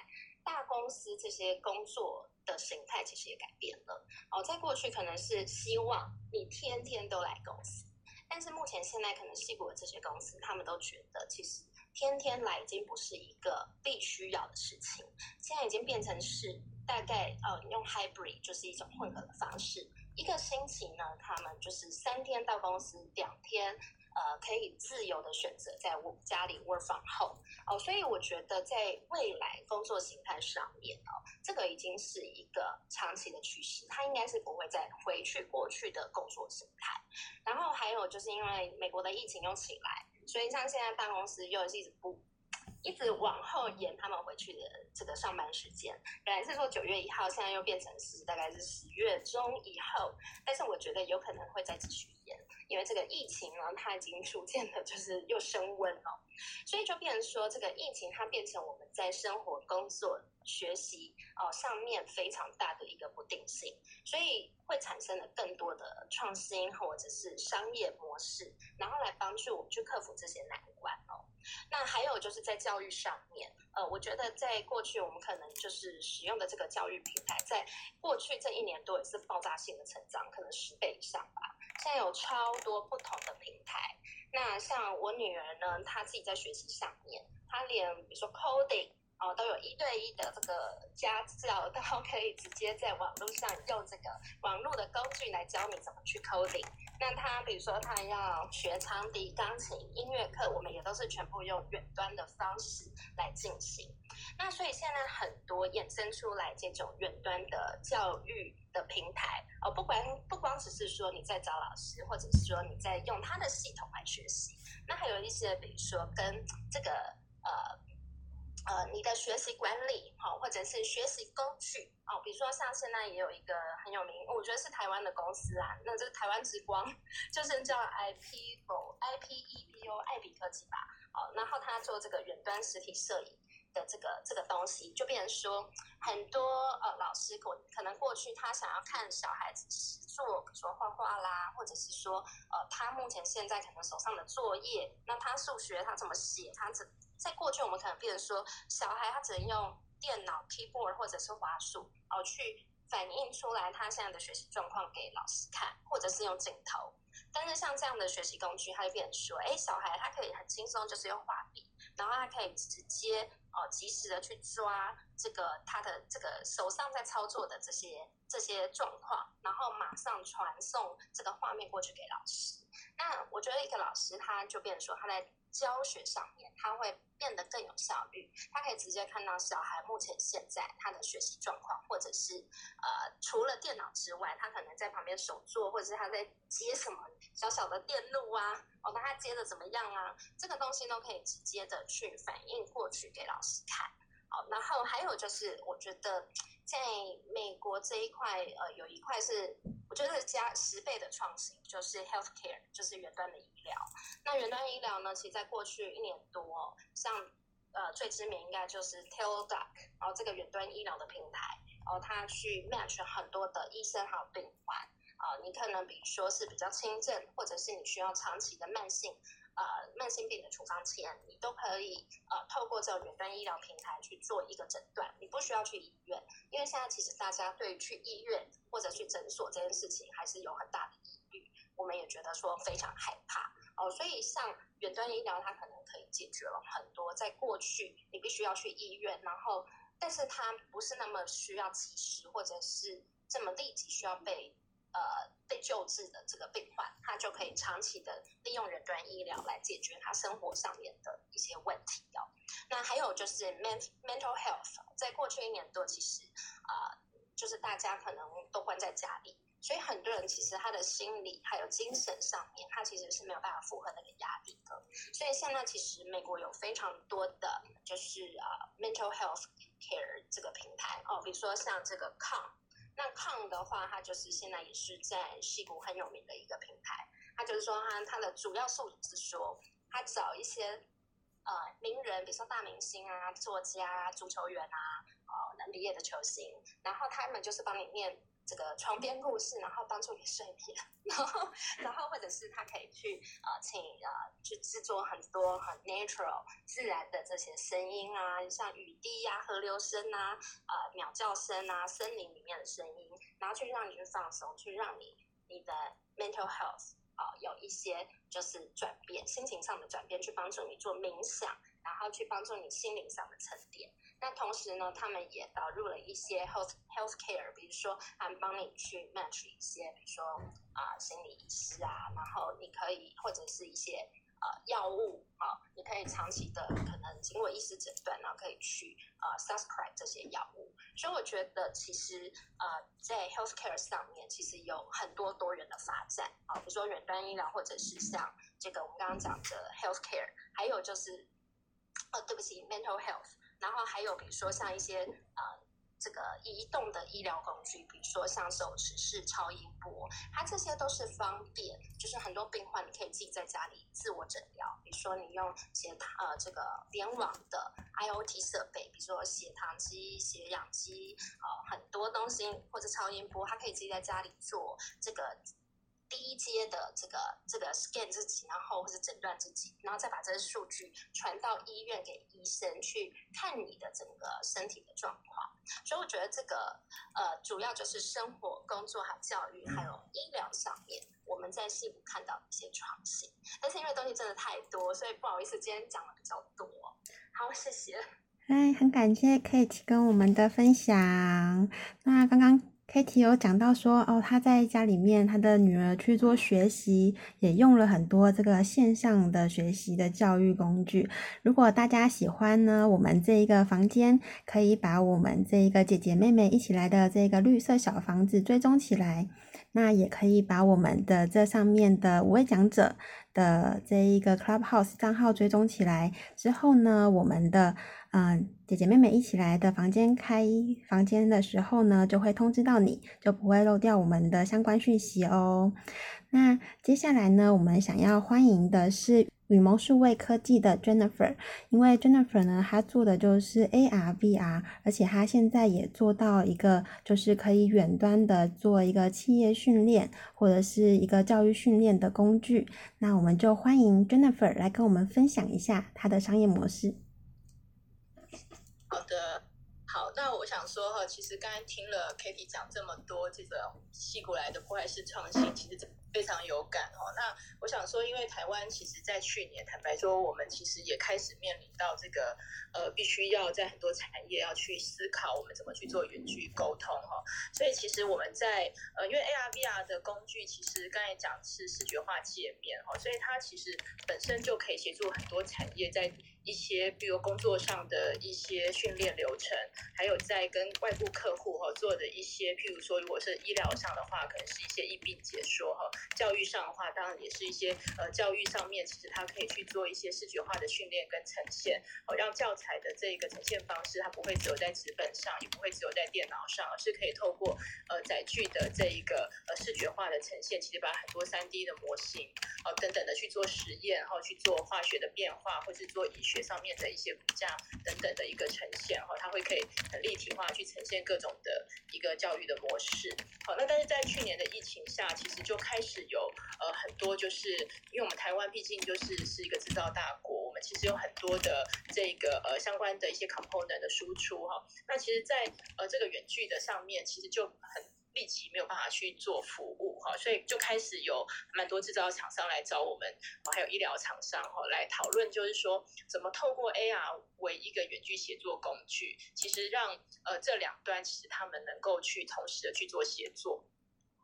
大公司这些工作的形态其实也改变了哦，在过去可能是希望你天天都来公司，但是目前现在可能细谷的这些公司，他们都觉得其实天天来已经不是一个必须要的事情，现在已经变成是。大概呃，用 hybrid 就是一种混合的方式。一个星期呢，他们就是三天到公司，两天呃可以自由的选择在我家里 work from home 哦。所以我觉得在未来工作形态上面哦，这个已经是一个长期的趋势，它应该是不会再回去过去的工作形态。然后还有就是因为美国的疫情又起来，所以像现在办公室又是一直不。一直往后延他们回去的这个上班时间，本来是说九月一号，现在又变成是大概是十月中以后，但是我觉得有可能会再继续延，因为这个疫情呢，它已经逐渐的就是又升温了，所以就变成说这个疫情它变成我们在生活、工作、学习哦上面非常大的一个不定性，所以会产生了更多的创新或者是商业模式，然后来帮助我们去克服这些难关哦。那还有就是在教育上面，呃，我觉得在过去我们可能就是使用的这个教育平台，在过去这一年多也是爆炸性的成长，可能十倍以上吧。现在有超多不同的平台。那像我女儿呢，她自己在学习上面，她连比如说 coding 哦，都有一对一的这个家教，然后可以直接在网络上用这个网络的工具来教你怎么去 coding。那他比如说他要学长笛、钢琴、音乐课，我们也都是全部用远端的方式来进行。那所以现在很多衍生出来这种远端的教育的平台哦，不管不光只是说你在找老师，或者是说你在用他的系统来学习，那还有一些比如说跟这个呃。呃，你的学习管理，好，或者是学习工具，哦，比如说像现在也有一个很有名，我觉得是台湾的公司啊，那这个台湾之光，就是叫 IPO，IPEPO，艾比科技吧，哦，然后他做这个远端实体摄影的这个这个东西，就变成说很多呃老师可可能过去他想要看小孩子做，说画画啦，或者是说呃他目前现在可能手上的作业，那他数学他怎么写，他怎在过去我们可能变成说小孩他只能用电脑 keyboard 或者是滑鼠哦去反映出来他现在的学习状况给老师看，或者是用镜头。但是像这样的学习工具，它就变成说，哎，小孩他可以很轻松，就是用画笔，然后他可以直接哦，及时的去抓这个他的这个手上在操作的这些这些状况，然后马上传送这个画面过去给老师。那我觉得一个老师他就变成说他在。教学上面，他会变得更有效率。他可以直接看到小孩目前现在他的学习状况，或者是呃，除了电脑之外，他可能在旁边手做，或者是他在接什么小小的电路啊，哦，那他接的怎么样啊？这个东西都可以直接的去反映过去给老师看。好，然后还有就是，我觉得在美国这一块，呃，有一块是我觉得加十倍的创新，就是 healthcare，就是远端的医疗。那远端医疗呢，其实在过去一年多，像呃最知名应该就是 Teladoc，然后这个远端医疗的平台，然后它去 match 很多的医生还有病患，啊，你可能比如说是比较轻症，或者是你需要长期的慢性。呃，慢性病的处方前，你都可以呃透过这个远端医疗平台去做一个诊断，你不需要去医院，因为现在其实大家对去医院或者去诊所这件事情还是有很大的疑虑，我们也觉得说非常害怕哦，所以像远端医疗，它可能可以解决了很多在过去你必须要去医院，然后但是它不是那么需要及时或者是这么立即需要被。呃，被救治的这个病患，他就可以长期的利用远端医疗来解决他生活上面的一些问题哦。那还有就是 mental health，在过去一年多，其实啊，就是大家可能都关在家里，所以很多人其实他的心理还有精神上面，他其实是没有办法负荷那个压力的。所以现在其实美国有非常多的就是啊 mental health care 这个平台哦，比如说像这个 COM。那抗的话，它就是现在也是在西谷很有名的一个平台。它就是说，它它的主要诉求是说，它找一些呃名人，比如说大明星啊、作家啊、足球员啊、毕业的球星，然后他们就是帮你念。这个床边故事，然后帮助你睡眠，(laughs) 然后，然后或者是他可以去呃，请呃去制作很多很 natural 自然的这些声音啊，像雨滴呀、河流声啊、呃鸟叫声啊、森林里面的声音，然后去让你去放松，去让你你的 mental health 啊有一些就是转变，心情上的转变，去帮助你做冥想，然后去帮助你心灵上的沉淀。那同时呢，他们也导入了一些 health health care，比如说他们帮你去 match 一些，比如说啊心理医师啊，然后你可以或者是一些呃药物啊，你可以长期的可能经过医师诊断，然后可以去啊 subscribe 这些药物。所以我觉得其实呃在 health care 上面其实有很多多元的发展啊，比如说远端医疗，或者是像这个我们刚刚讲的 health care，还有就是哦对不起 mental health。然后还有，比如说像一些呃，这个移动的医疗工具，比如说像手持式超音波，它这些都是方便，就是很多病患你可以自己在家里自我诊疗。比如说你用血糖呃这个联网的 IOT 设备，比如说血糖机、血氧机，呃很多东西或者超音波，它可以自己在家里做这个。第一阶的这个这个 scan 自己，然后或者诊断自己，然后再把这些数据传到医院给医生去看你的整个身体的状况。所以我觉得这个呃，主要就是生活、工作还有教育还有医疗上面，我们在西部看到一些创新。但是因为东西真的太多，所以不好意思，今天讲的比较多。好，谢谢。哎，很感谢 Kate 跟我们的分享。那刚刚。Kitty 有讲到说，哦，他在家里面，他的女儿去做学习，也用了很多这个线上的学习的教育工具。如果大家喜欢呢，我们这一个房间可以把我们这一个姐姐妹妹一起来的这个绿色小房子追踪起来，那也可以把我们的这上面的五位讲者的这一个 Clubhouse 账号追踪起来之后呢，我们的。嗯，姐姐妹妹一起来的房间开房间的时候呢，就会通知到你，就不会漏掉我们的相关讯息哦。那接下来呢，我们想要欢迎的是羽毛数位科技的 Jennifer，因为 Jennifer 呢，她做的就是 AR、VR，而且她现在也做到一个，就是可以远端的做一个企业训练或者是一个教育训练的工具。那我们就欢迎 Jennifer 来跟我们分享一下她的商业模式。好的，好，那我想说哈，其实刚才听了 Kitty 讲这么多这个戏过来的破坏式创新，其实非常有感哦。那我想说，因为台湾其实，在去年坦白说，我们其实也开始面临到这个呃，必须要在很多产业要去思考我们怎么去做远距沟通哈。所以其实我们在呃，因为 AR VR 的工具，其实刚才讲是视觉化界面哈，所以它其实本身就可以协助很多产业在。一些，比如工作上的一些训练流程，还有在跟外部客户哈做的一些，譬如说，如果是医疗上的话，可能是一些疫病解说哈；教育上的话，当然也是一些呃教育上面，其实它可以去做一些视觉化的训练跟呈现，哦，让教材的这个呈现方式，它不会只有在纸本上，也不会只有在电脑上，而是可以透过呃载具的这一个呃视觉化的呈现，其实把很多三 D 的模型哦等等的去做实验，然后去做化学的变化，或是做医学。上面的一些骨架等等的一个呈现哈，它会可以很立体化去呈现各种的一个教育的模式。好，那但是在去年的疫情下，其实就开始有呃很多，就是因为我们台湾毕竟就是是一个制造大国，我们其实有很多的这个呃相关的一些 component 的输出哈。那其实，在呃这个远距的上面，其实就很。立即没有办法去做服务哈，所以就开始有蛮多制造厂商来找我们，还有医疗厂商哈来讨论，就是说怎么透过 AR 为一个远距协作工具，其实让呃这两端其实他们能够去同时的去做协作。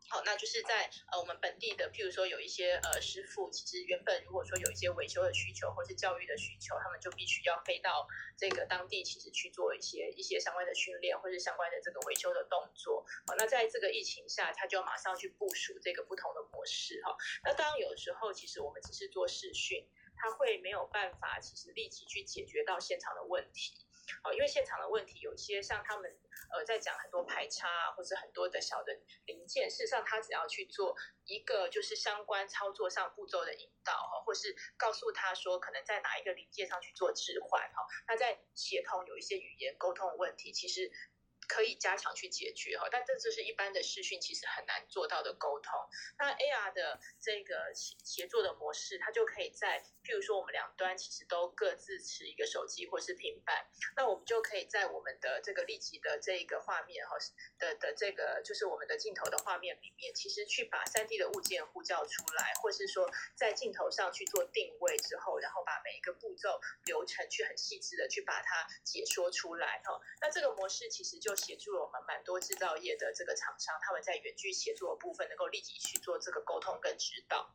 好，那就是在呃我们本地的，譬如说有一些呃师傅，其实原本如果说有一些维修的需求或是教育的需求，他们就必须要飞到这个当地，其实去做一些一些相关的训练或者相关的这个维修的动作。好，那在这个疫情下，他就马上去部署这个不同的模式哈。那当然有的时候，其实我们只是做视讯，他会没有办法，其实立即去解决到现场的问题。好，因为现场的问题有些像他们呃在讲很多排插啊，或者很多的小的零件，事实上他只要去做一个就是相关操作上步骤的引导哈，或是告诉他说可能在哪一个零件上去做置换哈，那在协同有一些语言沟通的问题，其实。可以加强去解决哈，但这就是一般的视讯其实很难做到的沟通。那 AR 的这个协协作的模式，它就可以在，譬如说我们两端其实都各自持一个手机或是平板，那我们就可以在我们的这个立即的这个画面哈的的这个就是我们的镜头的画面里面，其实去把三 D 的物件呼叫出来，或是说在镜头上去做定位之后，然后把每一个步骤流程去很细致的去把它解说出来哈。那这个模式其实就协助了我们蛮多制造业的这个厂商，他们在远距协作的部分能够立即去做这个沟通跟指导。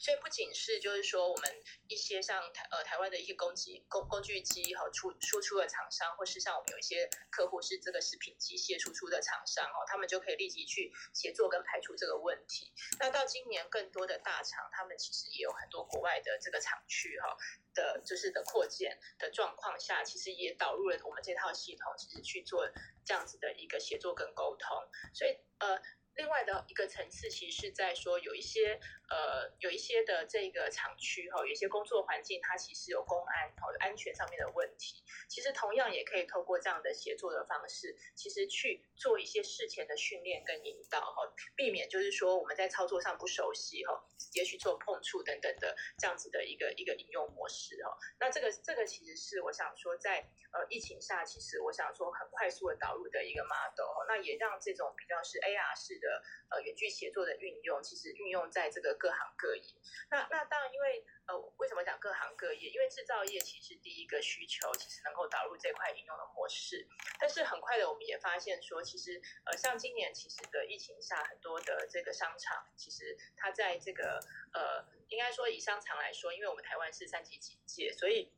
所以不仅是就是说我们一些像台呃台湾的一些工机工工具机和出输出的厂商，或是像我们有一些客户是这个食品机械输出的厂商哦，他们就可以立即去协作跟排除这个问题。那到今年更多的大厂，他们其实也有很多国外的这个厂区哈。的就是的扩建的状况下，其实也导入了我们这套系统，其实去做这样子的一个协作跟沟通。所以呃，另外的一个层次，其实是在说有一些呃有一些的这个厂区哈，有一些工作环境它其实有公安和安全上面的问题。其实同样也可以透过这样的协作的方式，其实去做一些事前的训练跟引导哈，避免就是说我们在操作上不熟悉哈，直接去做碰触等等的这样子的一个一个应用模式哦。那这个这个其实是我想说在呃疫情下，其实我想说很快速的导入的一个 model，那也让这种比较是 AR 式的呃远距协作的运用，其实运用在这个各行各业。那那当然因为。呃，为什么讲各行各业？因为制造业其实第一个需求其实能够导入这块应用的模式，但是很快的我们也发现说，其实呃，像今年其实的疫情下，很多的这个商场其实它在这个呃，应该说以商场来说，因为我们台湾是三级警戒，所以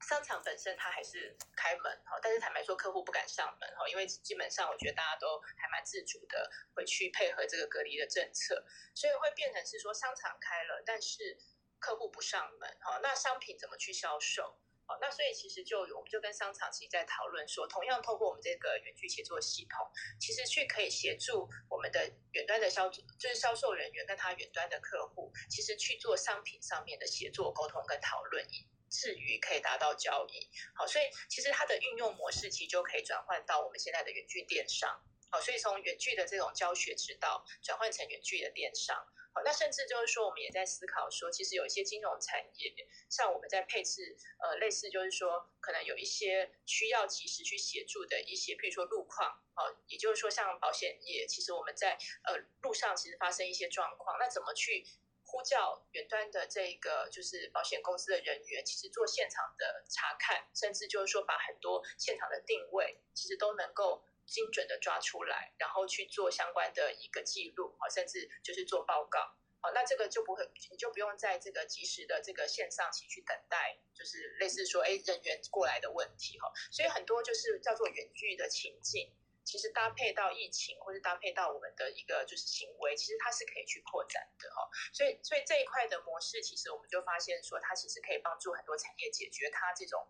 商场本身它还是开门哈，但是坦白说，客户不敢上门哈，因为基本上我觉得大家都还蛮自主的，会去配合这个隔离的政策，所以会变成是说商场开了，但是客户不上门，哈，那商品怎么去销售？哦，那所以其实就我们就跟商场其实在讨论说，同样透过我们这个远距协作系统，其实去可以协助我们的远端的销就是销售人员跟他远端的客户，其实去做商品上面的协作沟通跟讨论，至于可以达到交易。好，所以其实它的运用模式其实就可以转换到我们现在的远距电商。好，所以从远距的这种教学指导转换成远距的电商。好那甚至就是说，我们也在思考说，其实有一些金融产业，像我们在配置，呃，类似就是说，可能有一些需要及时去协助的一些，比如说路况，哦，也就是说像保险业，其实我们在呃路上其实发生一些状况，那怎么去呼叫远端的这个就是保险公司的人员，其实做现场的查看，甚至就是说把很多现场的定位，其实都能够。精准的抓出来，然后去做相关的一个记录啊，甚至就是做报告好，那这个就不会，你就不用在这个及时的这个线上去去等待，就是类似说，哎，人员过来的问题哈。所以很多就是叫做远距的情境，其实搭配到疫情，或者搭配到我们的一个就是行为，其实它是可以去扩展的哈。所以，所以这一块的模式，其实我们就发现说，它其实可以帮助很多产业解决它这种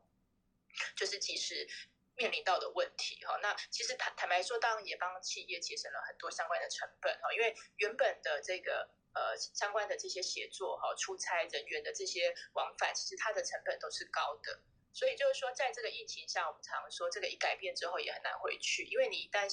就是及时。面临到的问题哈，那其实坦坦白说，当然也帮企业节省了很多相关的成本哈，因为原本的这个呃相关的这些协作哈、出差人员的这些往返，其实它的成本都是高的，所以就是说，在这个疫情下，我们常说这个一改变之后也很难回去，因为你一旦。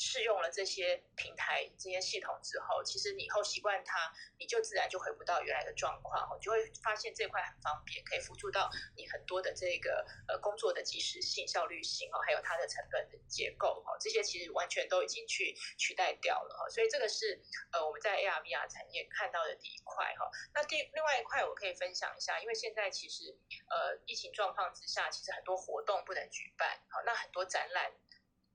试用了这些平台、这些系统之后，其实你以后习惯它，你就自然就回不到原来的状况，哦，就会发现这块很方便，可以辅助到你很多的这个呃工作的及时性、效率性哦，还有它的成本的结构哦，这些其实完全都已经去取代掉了哈。所以这个是呃我们在 AR VR 产业看到的第一块哈。那第另外一块我可以分享一下，因为现在其实呃疫情状况之下，其实很多活动不能举办，好，那很多展览。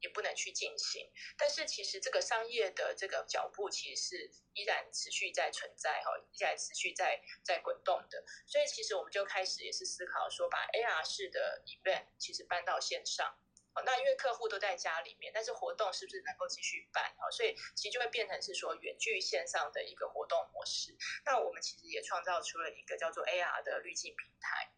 也不能去进行，但是其实这个商业的这个脚步其实是依然持续在存在哈，依然持续在在滚动的，所以其实我们就开始也是思考说，把 AR 式的 event 其实搬到线上，哦，那因为客户都在家里面，但是活动是不是能够继续办哦？所以其实就会变成是说远距线上的一个活动模式。那我们其实也创造出了一个叫做 AR 的滤镜平台，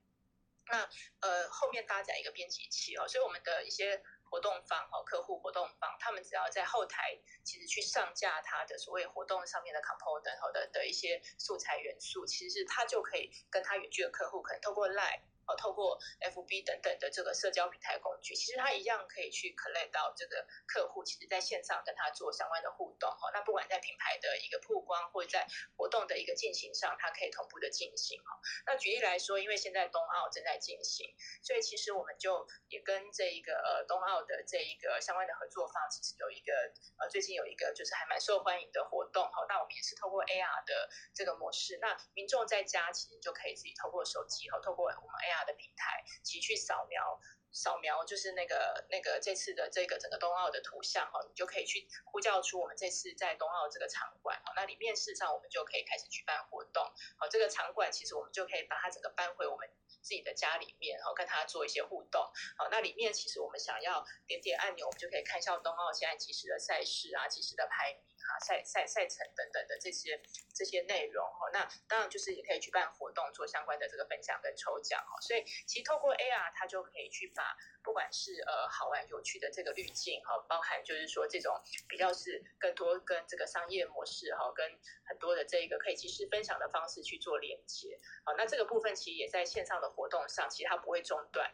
那呃后面搭载一个编辑器哦，所以我们的一些。活动方哈，客户活动方，他们只要在后台其实去上架他的所谓活动上面的 component 好的的一些素材元素，其实是他就可以跟他远距的客户可能透过 Line。哦，透过 FB 等等的这个社交平台工具，其实它一样可以去 collect 到这个客户，其实在线上跟他做相关的互动。哈，那不管在品牌的一个曝光，或者在活动的一个进行上，它可以同步的进行。哈，那举例来说，因为现在冬奥正在进行，所以其实我们就也跟这一个呃冬奥的这一个相关的合作方，其实有一个呃最近有一个就是还蛮受欢迎的活动。哈，那我们也是透过 AR 的这个模式，那民众在家其实就可以自己透过手机和透过我们 AR。的平台，其去扫描，扫描就是那个那个这次的这个整个冬奥的图像哈，你就可以去呼叫出我们这次在冬奥这个场馆哈，那里面事实上我们就可以开始举办活动，好，这个场馆其实我们就可以把它整个搬回我们自己的家里面，然后跟它做一些互动，好，那里面其实我们想要点点按钮，我们就可以看一下冬奥现在即时的赛事啊，即时的排名。啊，赛赛赛程等等的这些这些内容哈，那当然就是也可以举办活动，做相关的这个分享跟抽奖哈。所以其实透过 AR，它就可以去把不管是呃好玩有趣的这个滤镜哈，包含就是说这种比较是更多跟这个商业模式哈，跟很多的这一个可以及时分享的方式去做连接。好，那这个部分其实也在线上的活动上，其实它不会中断。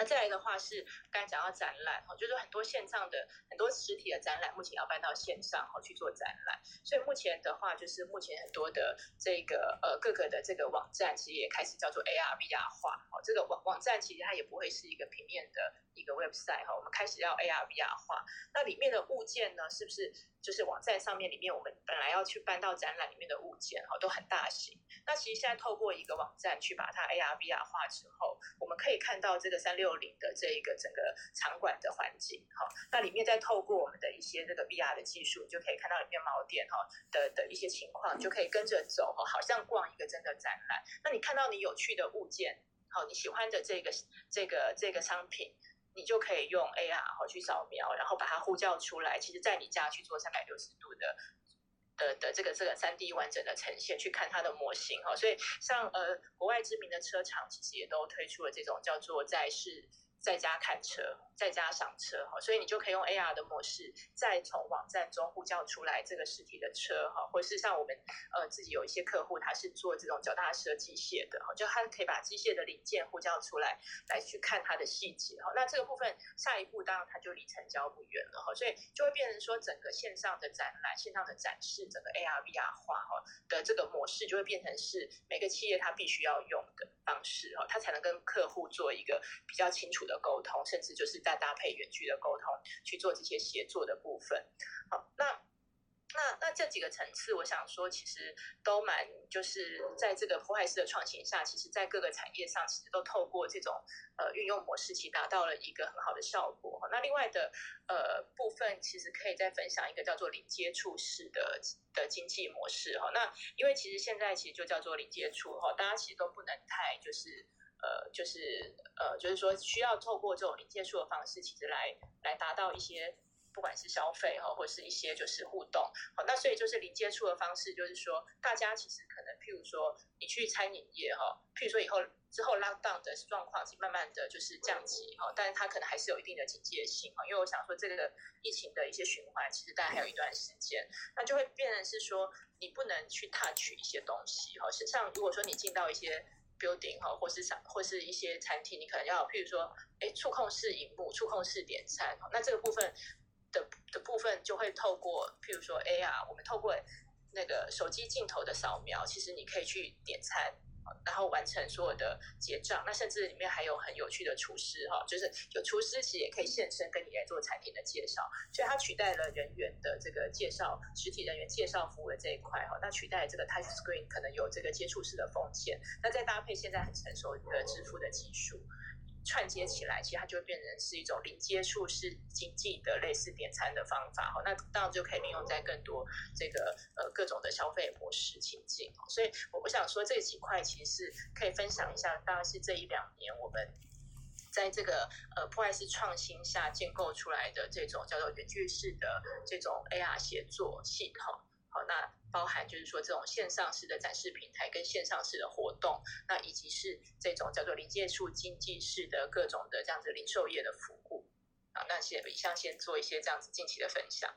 那再来的话是刚才讲到展览哦，就是很多线上的很多实体的展览，目前要搬到线上哈去做展览。所以目前的话，就是目前很多的这个呃各个的这个网站，其实也开始叫做 AR VR 化。哦，这个网网站其实它也不会是一个平面的一个 website 哈，我们开始要 AR VR 化。那里面的物件呢，是不是就是网站上面里面我们本来要去搬到展览里面的物件哈，都很大型。那其实现在透过一个网站去把它 AR VR 化之后，我们可以看到这个三六零的这一个整个场馆的环境，哈，那里面再透过我们的一些这个 VR 的技术，就可以看到里面锚点哈的的一些情况，就可以跟着走哈，好像逛一个真的展览。那你看到你有趣的物件，好，你喜欢的这个这个这个商品，你就可以用 AR 好去扫描，然后把它呼叫出来，其实在你家去做三百六十度的。的的这个这个三 D 完整的呈现，去看它的模型哈。所以像呃国外知名的车厂，其实也都推出了这种叫做在是。在家看车，在家上车哈，所以你就可以用 AR 的模式，再从网站中呼叫出来这个实体的车哈，或是像我们呃自己有一些客户，他是做这种脚踏车机械的哈，就他可以把机械的零件呼叫出来，来去看它的细节哈。那这个部分下一步当然它就离成交不远了哈，所以就会变成说整个线上的展览、线上的展示，整个 AR VR 化哈的这个模式就会变成是每个企业它必须要用的方式哈，它才能跟客户做一个比较清楚。的沟通，甚至就是在再搭配远距的沟通去做这些协作的部分。好，那那那这几个层次，我想说，其实都蛮就是在这个破坏式的创新下，其实在各个产业上，其实都透过这种呃运用模式，其实达到了一个很好的效果。那另外的呃部分，其实可以再分享一个叫做零接触式的的经济模式哈。那因为其实现在其实就叫做零接触哈，大家其实都不能太就是。呃，就是呃，就是说需要透过这种零接触的方式，其实来来达到一些不管是消费哈，或是一些就是互动。好，那所以就是零接触的方式，就是说大家其实可能，譬如说你去餐饮业哈，譬如说以后之后 lockdown 的状况是慢慢的就是降级哈，但是它可能还是有一定的警戒性哈，因为我想说这个疫情的一些循环，其实大概还有一段时间，那就会变成是说你不能去 touch 一些东西哈，实际上如果说你进到一些 building 哈，或是啥，或是一些餐厅，你可能要，譬如说，哎，触控式荧幕、触控式点餐，那这个部分的的部分就会透过，譬如说 AR，我们透过那个手机镜头的扫描，其实你可以去点餐。然后完成所有的结账，那甚至里面还有很有趣的厨师哈，就是有厨师其实也可以现身跟你来做产品的介绍，所以它取代了人员的这个介绍，实体人员介绍服务的这一块哈，那取代这个 touch screen 可能有这个接触式的风险，那再搭配现在很成熟的支付的技术。串接起来，其实它就变成是一种零接触式经济的类似点餐的方法哈。那当然就可以利用在更多这个呃各种的消费模式情境。所以我我想说这几块其实是可以分享一下，大概是这一两年我们在这个呃破坏式创新下建构出来的这种叫做远距式的这种 AR 协作系统。好，那。包含就是说这种线上式的展示平台跟线上式的活动，那以及是这种叫做临界数经济式的各种的这样子零售业的服务啊，那先以上先做一些这样子近期的分享。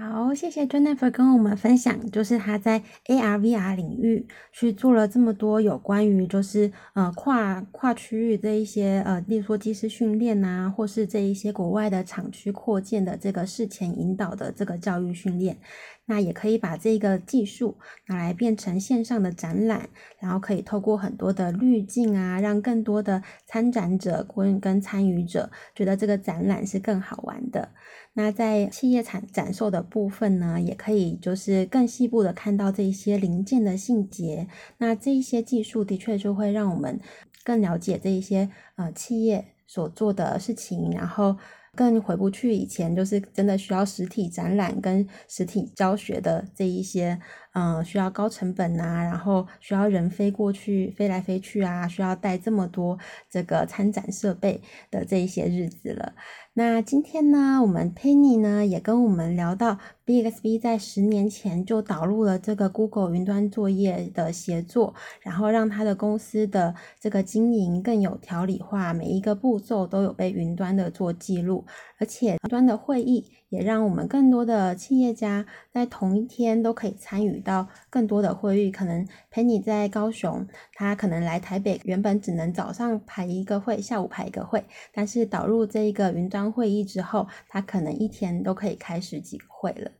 好，谢谢 Jennifer 跟我们分享，就是他在 AR VR 领域去做了这么多有关于就是呃跨跨区域这一些呃，例如说技师训练呐，或是这一些国外的厂区扩建的这个事前引导的这个教育训练。那也可以把这个技术拿来变成线上的展览，然后可以透过很多的滤镜啊，让更多的参展者跟跟参与者觉得这个展览是更好玩的。那在企业展展售的部分呢，也可以就是更细部的看到这一些零件的细节。那这一些技术的确就会让我们更了解这一些呃企业所做的事情，然后。更回不去以前，就是真的需要实体展览跟实体教学的这一些，嗯，需要高成本啊，然后需要人飞过去、飞来飞去啊，需要带这么多这个参展设备的这一些日子了。那今天呢，我们 Penny 呢也跟我们聊到，BXB 在十年前就导入了这个 Google 云端作业的协作，然后让他的公司的这个经营更有条理化，每一个步骤都有被云端的做记录，而且云端的会议。也让我们更多的企业家在同一天都可以参与到更多的会议。可能陪你在高雄，他可能来台北，原本只能早上排一个会，下午排一个会。但是导入这一个云端会议之后，他可能一天都可以开十几个会了。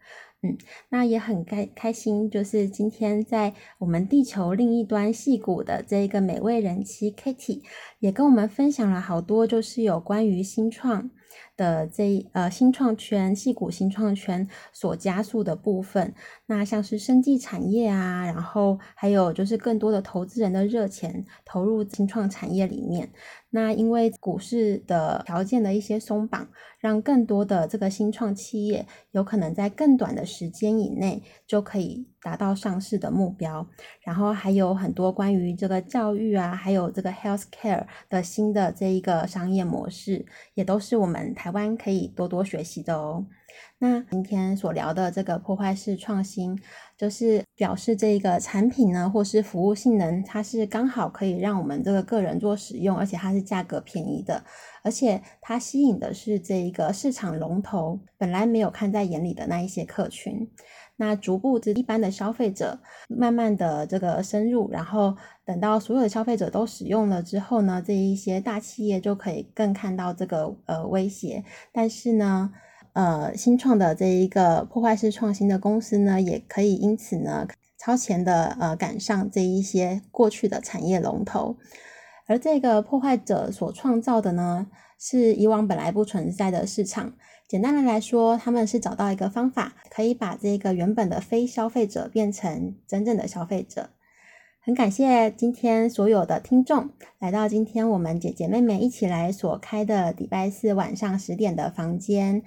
嗯，那也很开开心，就是今天在我们地球另一端戏谷的这一个美味人妻 Kitty，也跟我们分享了好多，就是有关于新创。的这呃新创圈、细谷新创圈所加速的部分，那像是生技产业啊，然后还有就是更多的投资人的热钱投入新创产业里面。那因为股市的条件的一些松绑，让更多的这个新创企业有可能在更短的时间以内就可以达到上市的目标。然后还有很多关于这个教育啊，还有这个 health care 的新的这一个商业模式，也都是我们台湾可以多多学习的哦。那今天所聊的这个破坏式创新，就是表示这个产品呢，或是服务性能，它是刚好可以让我们这个个人做使用，而且它是价格便宜的，而且它吸引的是这一个市场龙头本来没有看在眼里的那一些客群。那逐步这一般的消费者慢慢的这个深入，然后等到所有的消费者都使用了之后呢，这一些大企业就可以更看到这个呃威胁，但是呢。呃，新创的这一个破坏式创新的公司呢，也可以因此呢超前的呃赶上这一些过去的产业龙头，而这个破坏者所创造的呢，是以往本来不存在的市场。简单的来说，他们是找到一个方法，可以把这个原本的非消费者变成真正的消费者。很感谢今天所有的听众来到今天我们姐姐妹妹一起来所开的礼拜四晚上十点的房间。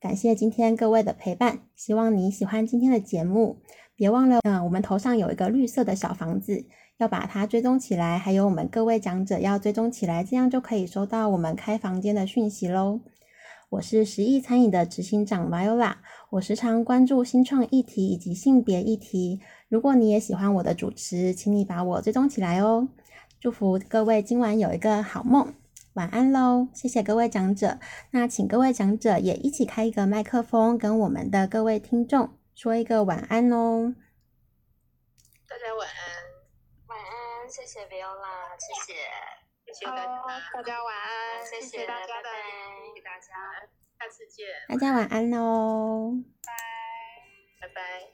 感谢今天各位的陪伴，希望你喜欢今天的节目。别忘了，嗯，我们头上有一个绿色的小房子，要把它追踪起来。还有我们各位讲者要追踪起来，这样就可以收到我们开房间的讯息喽。我是十亿餐饮的执行长 Viola，我时常关注新创议题以及性别议题。如果你也喜欢我的主持，请你把我追踪起来哦。祝福各位今晚有一个好梦。晚安喽，谢谢各位讲者。那请各位讲者也一起开一个麦克风，跟我们的各位听众说一个晚安哦。大家晚安，晚安，谢谢 Viola，谢谢，谢谢大家，大家晚安，谢谢大家的，拜谢谢大家，下次见，大家晚安喽，拜拜。拜拜。